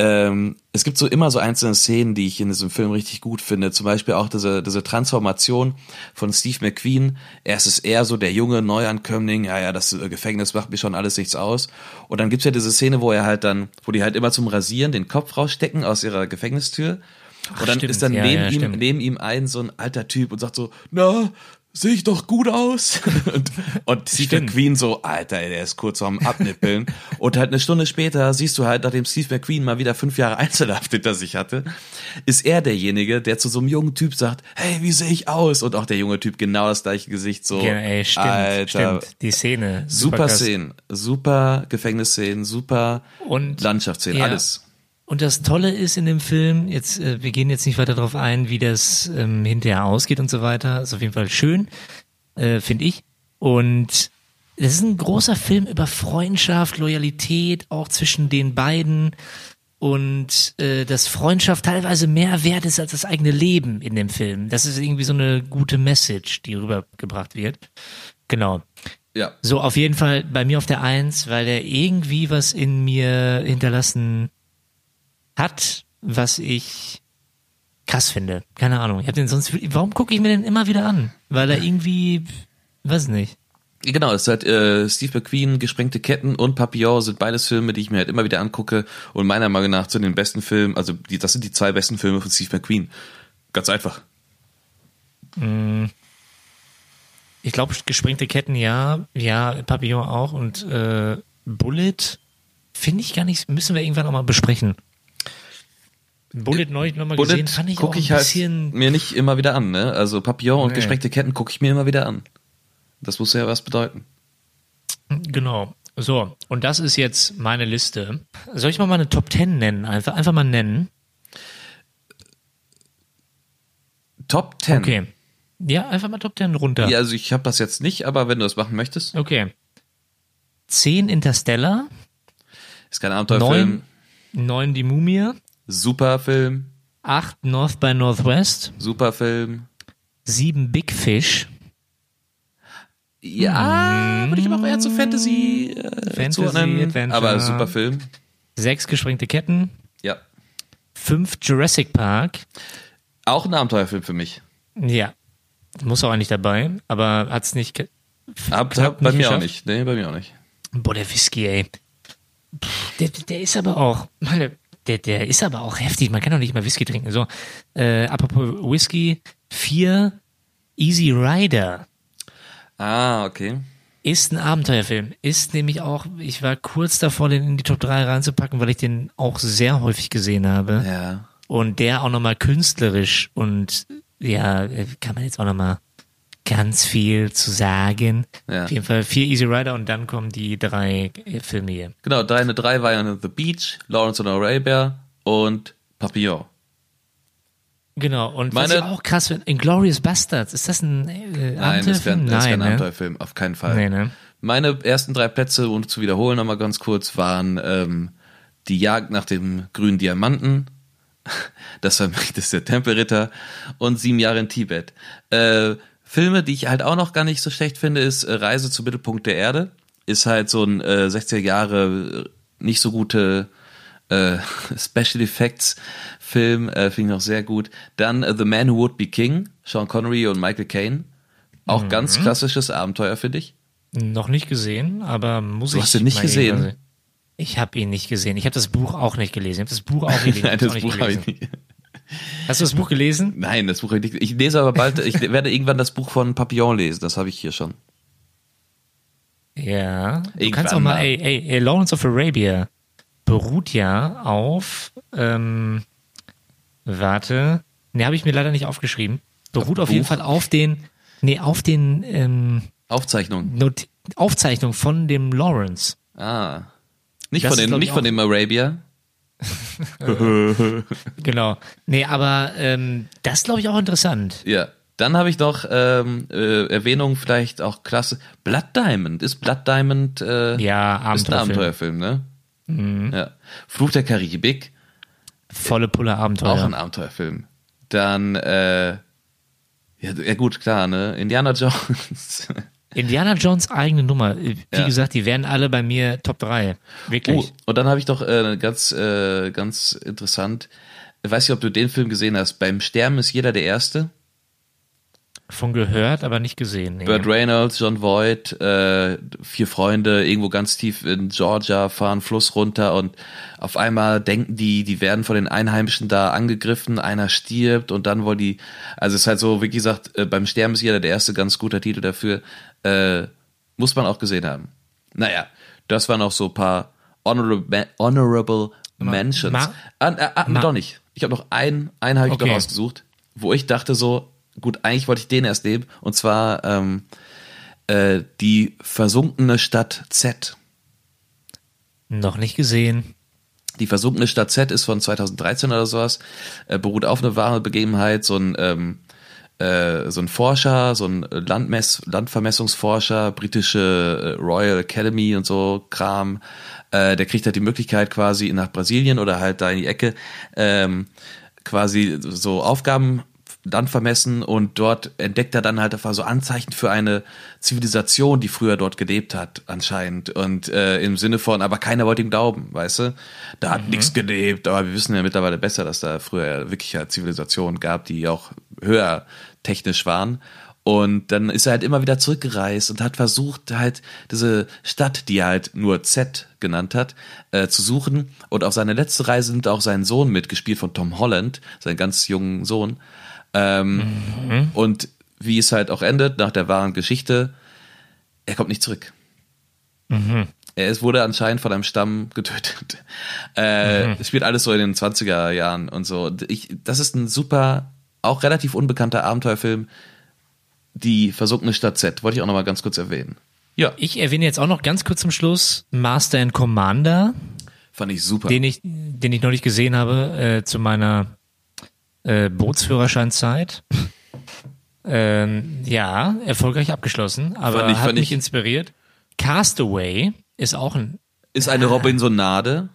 ähm, es gibt so immer so einzelne Szenen, die ich in diesem Film richtig gut finde. Zum Beispiel auch diese, diese Transformation von Steve McQueen. Erst ist er so der junge Neuankömmling, ja, ja, das äh, Gefängnis macht mir schon alles nichts aus. Und dann gibt's ja diese Szene, wo er halt dann, wo die halt immer zum Rasieren den Kopf rausstecken aus ihrer Gefängnistür. Und dann stimmt. ist dann Ja, neben ja, ihm, stimmt. neben ihm ein so ein alter Typ und sagt so, na, sehe ich doch gut aus. und, und Steve Stimmt. McQueen so, Alter, der ist kurz vorm Abnippeln. und halt eine Stunde später siehst du halt, nachdem Steve McQueen mal wieder fünf Jahre Einzelhaft hinter sich hatte, ist er derjenige, der zu so einem jungen Typ sagt, hey, wie sehe ich aus? Und auch der junge Typ genau das gleiche Gesicht so. Ja, ey, stimmt, Alter, stimmt. Die Szene. Super krass. Szenen, super Gefängnisszenen, super Und Landschaftsszenen, ja. alles. Und das Tolle ist in dem Film, jetzt, äh, wir gehen jetzt nicht weiter darauf ein, wie das ähm, hinterher ausgeht und so weiter. Ist auf jeden Fall schön, äh, finde ich. Und das ist ein großer Film über Freundschaft, Loyalität, auch zwischen den beiden. Und äh, dass Freundschaft teilweise mehr wert ist als das eigene Leben in dem Film. Das ist irgendwie so eine gute Message, die rübergebracht wird. Genau. Ja. So, auf jeden Fall bei mir auf der Eins, weil er irgendwie was in mir hinterlassen hat, was ich krass finde. Keine Ahnung. Ich hab den sonst, warum gucke ich mir den immer wieder an? Weil er irgendwie, weiß nicht. Genau, es ist halt äh, Steve McQueen, Gesprengte Ketten und Papillon sind beides Filme, die ich mir halt immer wieder angucke und meiner Meinung nach zu den besten Filmen, also die, das sind die zwei besten Filme von Steve McQueen. Ganz einfach. Ich glaube, gesprengte Ketten ja, ja, Papillon auch und äh, Bullet finde ich gar nicht, müssen wir irgendwann auch mal besprechen. Bullet neulich nochmal gesehen, fand ich auch gucke ein ich halt bisschen. mir nicht immer wieder an, ne? Also Papillon und Nee. Ketten gucke ich mir immer wieder an. Das muss ja was bedeuten. Genau. So, und das ist jetzt meine Liste. Soll ich mal meine Top 10 nennen? Einfach, einfach mal nennen. Top 10. Okay. Ja, einfach mal Top 10 runter. Ja, also ich habe das jetzt nicht, aber wenn du das machen möchtest, Okay. 10 Interstellar, ist kein Abenteuerfilm, 9, 9 Die Mumie, super Film, 8 North by Northwest, super Film. 7 Big Fish, Ja, würde ich aber auch eher zu Fantasy, äh, Fantasy, zuordnen, Adventure. aber super Film. 6 Gesprengte Ketten, Ja, 5 Jurassic Park. auch ein Abenteuerfilm für mich. Ja. Muss auch eigentlich dabei, aber hat's nicht. ge- Hab, bei nicht mir auch geschafft. nicht. Nee, bei mir auch nicht. Boah, der Whisky, ey. Pff, Der, der ist aber auch, meine, der, der ist aber auch heftig. Man kann doch nicht mal Whisky trinken. So, äh, apropos Whisky, 4 Easy Rider Ah, okay. ist ein Abenteuerfilm. Ist nämlich auch, ich war kurz davor, den in die Top 3 reinzupacken, weil ich den auch sehr häufig gesehen habe. Ja. Und der auch nochmal künstlerisch und ja, kann man jetzt auch nochmal ganz viel zu sagen. Ja. Auf jeden Fall vier Easy Rider und dann kommen die drei Filme hier. Genau, deine drei waren ja The Beach, Lawrence on Arabia und Papillon. Genau, und Meine- was ich auch krass finde, Inglourious Bastards, ist das ein äh, Nein, das wäre das wär ein ne? Abenteuerfilm, auf keinen Fall. Nee, ne? Meine ersten drei Plätze, um zu wiederholen nochmal ganz kurz, waren ähm, Die Jagd nach dem grünen Diamanten, Das Vermächtnis ist der Tempelritter und Sieben Jahre in Tibet. Äh, Filme, die ich halt auch noch gar nicht so schlecht finde, ist äh, Reise zum Mittelpunkt der Erde. Ist halt so ein äh, 60er Jahre äh, nicht so gute äh, Special Effects Film, äh, finde ich noch sehr gut. Dann äh, The Man Who Would Be King, Sean Connery und Michael Caine. Auch Mhm. ganz klassisches Abenteuer, finde ich. Noch nicht gesehen, aber muss Du ich. hast ihn nicht gesehen? sehen. Ich habe ihn nicht gesehen. Ich habe das Buch auch nicht gelesen. Ich habe das Buch auch gelesen. Nein, das Buch nicht habe gelesen. ich nicht. Hast du das Buch gelesen? Nein, das Buch habe ich nicht. Ich lese aber bald, ich werde irgendwann das Buch von Papillon lesen, das habe ich hier schon. Ja. Du Irgendwann kannst auch mal, ey, ey, ey, Lawrence of Arabia beruht ja auf, ähm, warte, ne, habe ich mir leider nicht aufgeschrieben. Beruht auf jeden Buch? Fall auf den, nee, auf den ähm, Aufzeichnung. Not Aufzeichnung von dem Lawrence. Ah. Nicht Das von dem, nicht von dem Arabia. Genau. Nee, aber ähm, das glaube ich auch interessant. Ja. Dann habe ich noch ähm, äh, Erwähnung vielleicht auch klasse. Blood Diamond. Ist Blood Diamond äh, Ja, ist ein Abenteuerfilm. Abenteuerfilm, ne? Ja. Fluch der Karibik, Volle Pulle Abenteuer. auch ein Abenteuerfilm. Dann, äh, ja, ja gut, klar, ne? Indiana Jones. Indiana Jones eigene Nummer. Wie Ja. gesagt, die wären alle bei mir Top 3. Wirklich. Oh, und dann habe ich doch äh, ganz, äh, ganz interessant. Ich weiß nicht, ob du den Film gesehen hast. Beim Sterben ist jeder der Erste. Von gehört, aber nicht gesehen. Nee. Burt Reynolds, John Voight, äh, vier Freunde, irgendwo ganz tief in Georgia, fahren Fluss runter und auf einmal denken die, die werden von den Einheimischen da angegriffen, einer stirbt und dann wollen die, also es ist halt so, wie gesagt, äh, beim Sterben ist jeder der erste, ganz guter Titel dafür, äh, muss man auch gesehen haben. Naja, das waren auch so ein paar honorable, honorable Mentions. ma- ah, ah, ah, ma- doch nicht. Ich habe noch einen, einen habe ich Okay. noch ausgesucht, wo ich dachte so, gut, eigentlich wollte ich den erst nehmen, und zwar ähm, äh, die versunkene Stadt Z. Noch nicht gesehen. Die versunkene Stadt Z ist von 2013 oder sowas, äh, beruht auf eine wahre Begebenheit, so ein ähm, äh, so ein Forscher, so ein Landmess Landvermessungsforscher, britische äh, Royal Academy und so Kram, äh, der kriegt halt die Möglichkeit quasi nach Brasilien oder halt da in die Ecke ähm, quasi so Aufgaben Land vermessen und dort entdeckt er dann halt einfach so Anzeichen für eine Zivilisation, die früher dort gelebt hat, anscheinend. Und äh, im Sinne von, aber keiner wollte ihm glauben, weißt du? Da hat mhm. nichts gelebt, aber wir wissen ja mittlerweile besser, dass da früher wirklich ja Zivilisationen gab, die auch höher technisch waren. Und dann ist er halt immer wieder zurückgereist und hat versucht, halt diese Stadt, die er halt nur Z genannt hat, äh, zu suchen. Und auf seine letzte Reise nimmt auch sein Sohn mitgespielt von Tom Holland, sein ganz jungen Sohn. Ähm, mhm. Und wie es halt auch endet, nach der wahren Geschichte, er kommt nicht zurück. Mhm. Er ist, wurde anscheinend von einem Stamm getötet. Äh, mhm. Spielt alles so in den 20er Jahren und so. Ich, das ist ein super, auch relativ unbekannter Abenteuerfilm die versunkene Stadt Z. Wollte ich auch noch mal ganz kurz erwähnen. Ja. Ich erwähne jetzt auch noch ganz kurz zum Schluss Master and Commander. Fand ich super. Den ich, den ich noch nicht gesehen habe äh, zu meiner äh, Bootsführerscheinzeit. ähm, ja, erfolgreich abgeschlossen, aber fand ich, hat mich ich, inspiriert. Castaway ist auch ein ist eine Robinsonade,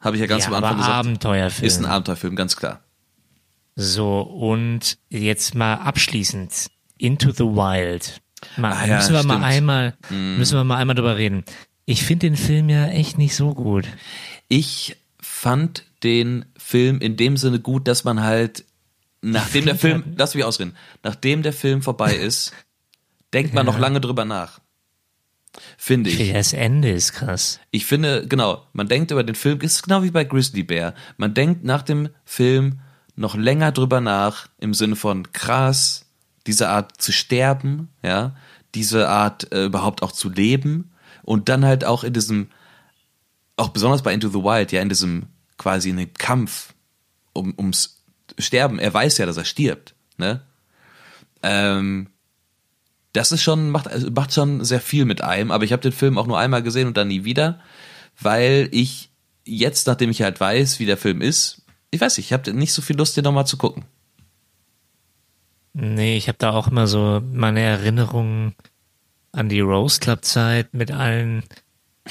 habe ich ja ganz ja, am Anfang gesagt. Abenteuerfilm. Ist ein Abenteuerfilm, ganz klar. So und jetzt mal abschließend Into the Wild. Mal, ah, ja, müssen wir stimmt. mal einmal, mm. müssen wir mal einmal drüber reden. Ich finde den Film ja echt nicht so gut. Ich fand den Film in dem Sinne gut, dass man halt, nachdem der Film, lass mich ausreden, nachdem der Film vorbei ist, denkt man ja. noch lange drüber nach. Finde ich. Das Ende ist krass. Ich finde, genau, man denkt über den Film, ist genau wie bei Grizzly Bear. Man denkt nach dem Film noch länger drüber nach, im Sinne von krass, diese Art zu sterben, ja, diese Art äh, überhaupt auch zu leben und dann halt auch in diesem, auch besonders bei Into the Wild, ja, in diesem quasi in dem Kampf um, ums Sterben. Er weiß ja, dass er stirbt, ne? Ähm, das ist schon, macht, also macht schon sehr viel mit einem, aber ich habe den Film auch nur einmal gesehen und dann nie wieder, weil ich jetzt, nachdem ich halt weiß, wie der Film ist, ich weiß nicht, ich habe nicht so viel Lust, den nochmal zu gucken. Nee, ich habe da auch immer so meine Erinnerungen an die Rose Club Zeit mit allen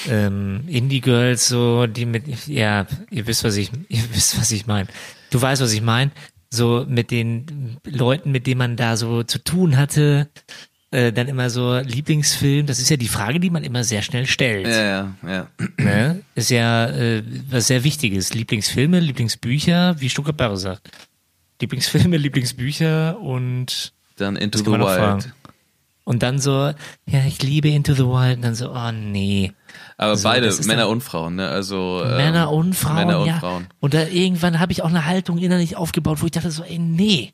ähm, Indie Girls so, die mit ja, ihr wisst was ich ihr wisst was ich meine. Du weißt was ich meine. So mit den Leuten, mit denen man da so zu tun hatte, äh, dann immer so Lieblingsfilm. Das ist ja die Frage, die man immer sehr schnell stellt. Ja, ja, ja. Ne? Ist ja äh, was sehr Wichtiges. Lieblingsfilme, Lieblingsbücher, wie Stuttgart sagt. Lieblingsfilme, Lieblingsbücher und dann Into the Wild. Und dann so, ja, ich liebe Into the Wild. Und dann so, oh nee. Aber so, beide, Männer und Frauen, ne? Also Männer ähm, und Frauen. Männer und ja. Frauen. Und da irgendwann habe ich auch eine Haltung innerlich aufgebaut, wo ich dachte so, ey, nee,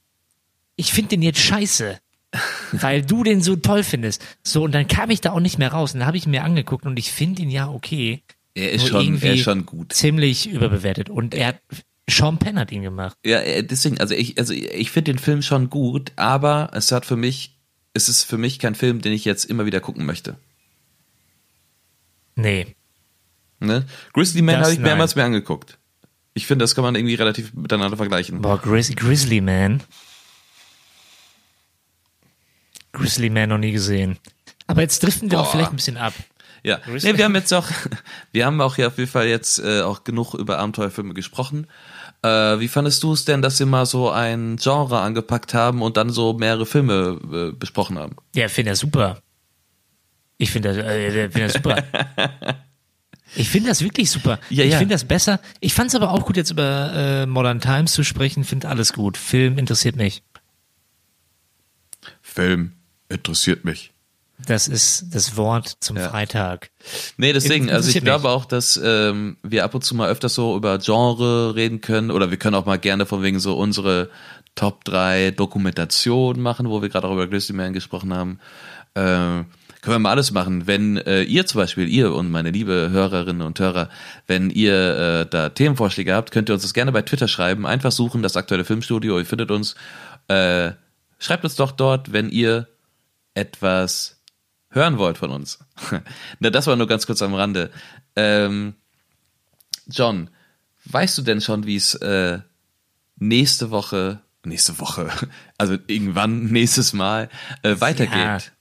ich finde den jetzt scheiße. weil du den so toll findest. So, und dann kam ich da auch nicht mehr raus. Und da habe ich mir angeguckt und ich finde ihn ja okay. Er ist schon, er ist schon gut. Ziemlich überbewertet. Und er hat Sean Penn hat ihn gemacht. Ja, äh, deswegen, also ich, also ich finde den Film schon gut, aber es hat für mich, es ist für mich kein Film, den ich jetzt immer wieder gucken möchte. Nee. Ne? Grizzly Man habe ich mehrmals mir angeguckt. Ich finde, das kann man irgendwie relativ miteinander vergleichen. Boah, Grizz Grizzly Man. Grizzly Man noch nie gesehen. Aber jetzt driften wir Boah. auch vielleicht ein bisschen ab. Ja, nee, wir haben jetzt auch, wir haben auch hier auf jeden Fall jetzt äh, auch genug über Abenteuerfilme gesprochen. Äh, wie fandest du es denn, dass sie mal so ein Genre angepackt haben und dann so mehrere Filme äh, besprochen haben? Ja, finde das super. Ich finde das, äh, find das super. Ich finde das wirklich super. Ja, ich ja. finde das besser. Ich fand es aber auch gut, jetzt über äh, Modern Times zu sprechen. Finde alles gut. Film interessiert mich. Film interessiert mich. Das ist das Wort zum ja. Freitag. Nee, deswegen, also ich glaube auch, dass ähm, wir ab und zu mal öfters so über Genre reden können oder wir können auch mal gerne von wegen so unsere Top 3 Dokumentationen machen, wo wir gerade auch über Grizzly Man gesprochen haben. Äh, können wir mal alles machen. Wenn äh, ihr zum Beispiel, ihr und meine liebe Hörerinnen und Hörer, wenn ihr äh, da Themenvorschläge habt, könnt ihr uns das gerne bei Twitter schreiben. Einfach suchen, das aktuelle Filmstudio, ihr findet uns. Äh, schreibt uns doch dort, wenn ihr etwas hören wollt von uns. Na, das war nur ganz kurz am Rande. Ähm, John, weißt du denn schon, wie es äh, nächste Woche, nächste Woche, also irgendwann nächstes Mal äh, weitergeht?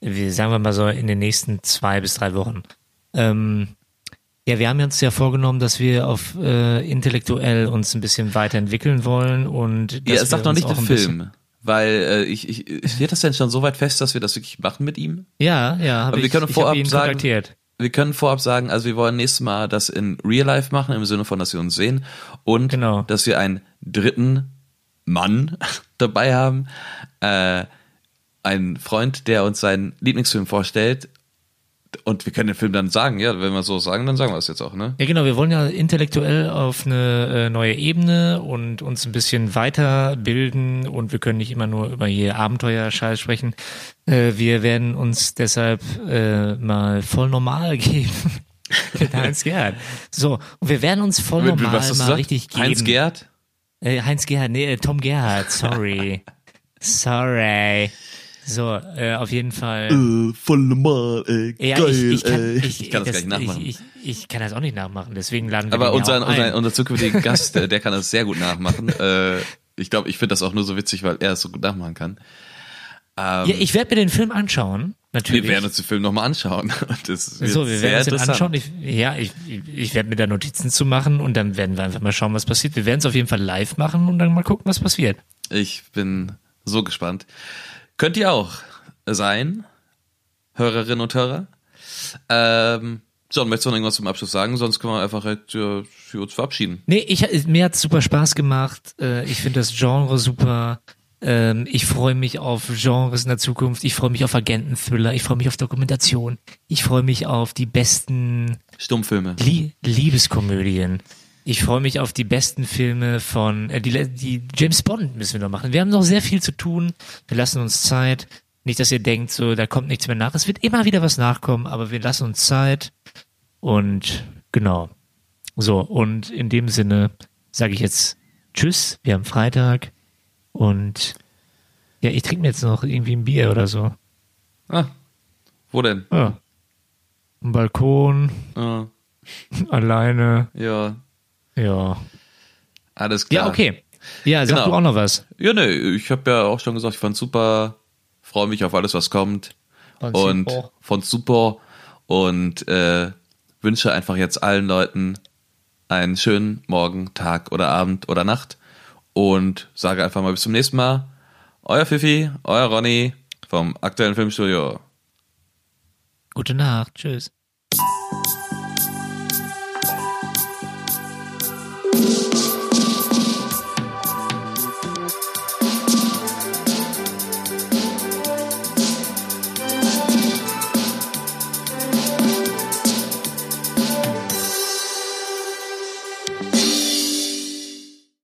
Ja, sagen wir mal so in den nächsten zwei bis drei Wochen. Ähm, Ja, wir haben uns ja vorgenommen, dass wir auf äh, intellektuell uns ein bisschen weiterentwickeln wollen und Ja, dass es sagt noch nicht bisschen- Film. Weil äh, ich, ich, steht das denn schon so weit fest, dass wir das wirklich machen mit ihm? Ja, ja, habe Aber wir ich, können ich vorab sagen-. Wir können vorab sagen, also wir wollen nächstes Mal das in Real Life machen, im Sinne von, dass wir uns sehen und Genau. dass wir einen dritten Mann dabei haben, äh, einen Freund, der uns seinen Lieblingsfilm vorstellt und wir können den Film dann sagen, ja, wenn wir so sagen, dann sagen wir es jetzt auch, ne? Ja, genau, wir wollen ja intellektuell auf eine äh, neue Ebene und uns ein bisschen weiterbilden und wir können nicht immer nur über hier Abenteuerscheiß sprechen. Äh, wir werden uns deshalb äh, mal voll normal geben. Heinz Gerhard. So, und wir werden uns voll normal mal gesagt? richtig geben. Heinz Gerd? Äh, Heinz Gerhard, nee, Tom Gerhard, sorry. sorry. So, äh, auf jeden Fall. voll normal, ey. Ja, ich, ich, kann, ich, Ich kann das gar nicht nachmachen. Ich, ich, ich kann das auch nicht nachmachen, deswegen laden wir Aber den unser, unser, unser zukünftiger Gast, äh, der kann das sehr gut nachmachen. Äh, ich glaube, ich finde das auch nur so witzig, weil er es so gut nachmachen kann. Ähm, Ja, ich werde mir den Film anschauen, natürlich. wir werden uns den Film nochmal anschauen. Das so, wir sehr werden uns den interessant. anschauen. Ich, ja, ich, ich werde mir da Notizen zu machen und dann werden wir einfach mal schauen, was passiert. Wir werden es auf jeden Fall live machen und dann mal gucken, was passiert. Ich bin so gespannt. Könnt ihr auch sein, Hörerinnen und Hörer. Ähm, John, möchtest du noch irgendwas zum Abschluss sagen? Sonst können wir einfach direkt äh, für uns verabschieden. Nee, ich, mir hat's super Spaß gemacht. Äh, Ich finde das Genre super. Ähm, Ich freue mich auf Genres in der Zukunft. Ich freue mich auf Agenten-Thriller. Ich freue mich auf Dokumentation. Ich freue mich auf die besten Stummfilme. Lie Liebeskomödien. Ich freue mich auf die besten Filme von äh, die, die James Bond müssen wir noch machen. Wir haben noch sehr viel zu tun. Wir lassen uns Zeit. Nicht, dass ihr denkt, so da kommt nichts mehr nach. Es wird immer wieder was nachkommen, aber wir lassen uns Zeit. Und genau. So, und in dem Sinne sage ich jetzt Tschüss. Wir haben Freitag. Und ja, ich trinke mir jetzt noch irgendwie ein Bier oder so. Ah, wo denn? Ja. Am Balkon, Ah, alleine. ja, Ja. alles klar. Ja, okay. Ja, sag Genau. du auch noch was. Ja, ne, ich habe ja auch schon gesagt, ich fand's super, freue mich auf alles, was kommt. Fand's und super. fand's super und äh, wünsche einfach jetzt allen Leuten einen schönen Morgen, Tag oder Abend oder Nacht und sage einfach mal bis zum nächsten Mal. Euer Fifi, euer Ronny vom aktuellen Filmstudio. Gute Nacht. Tschüss.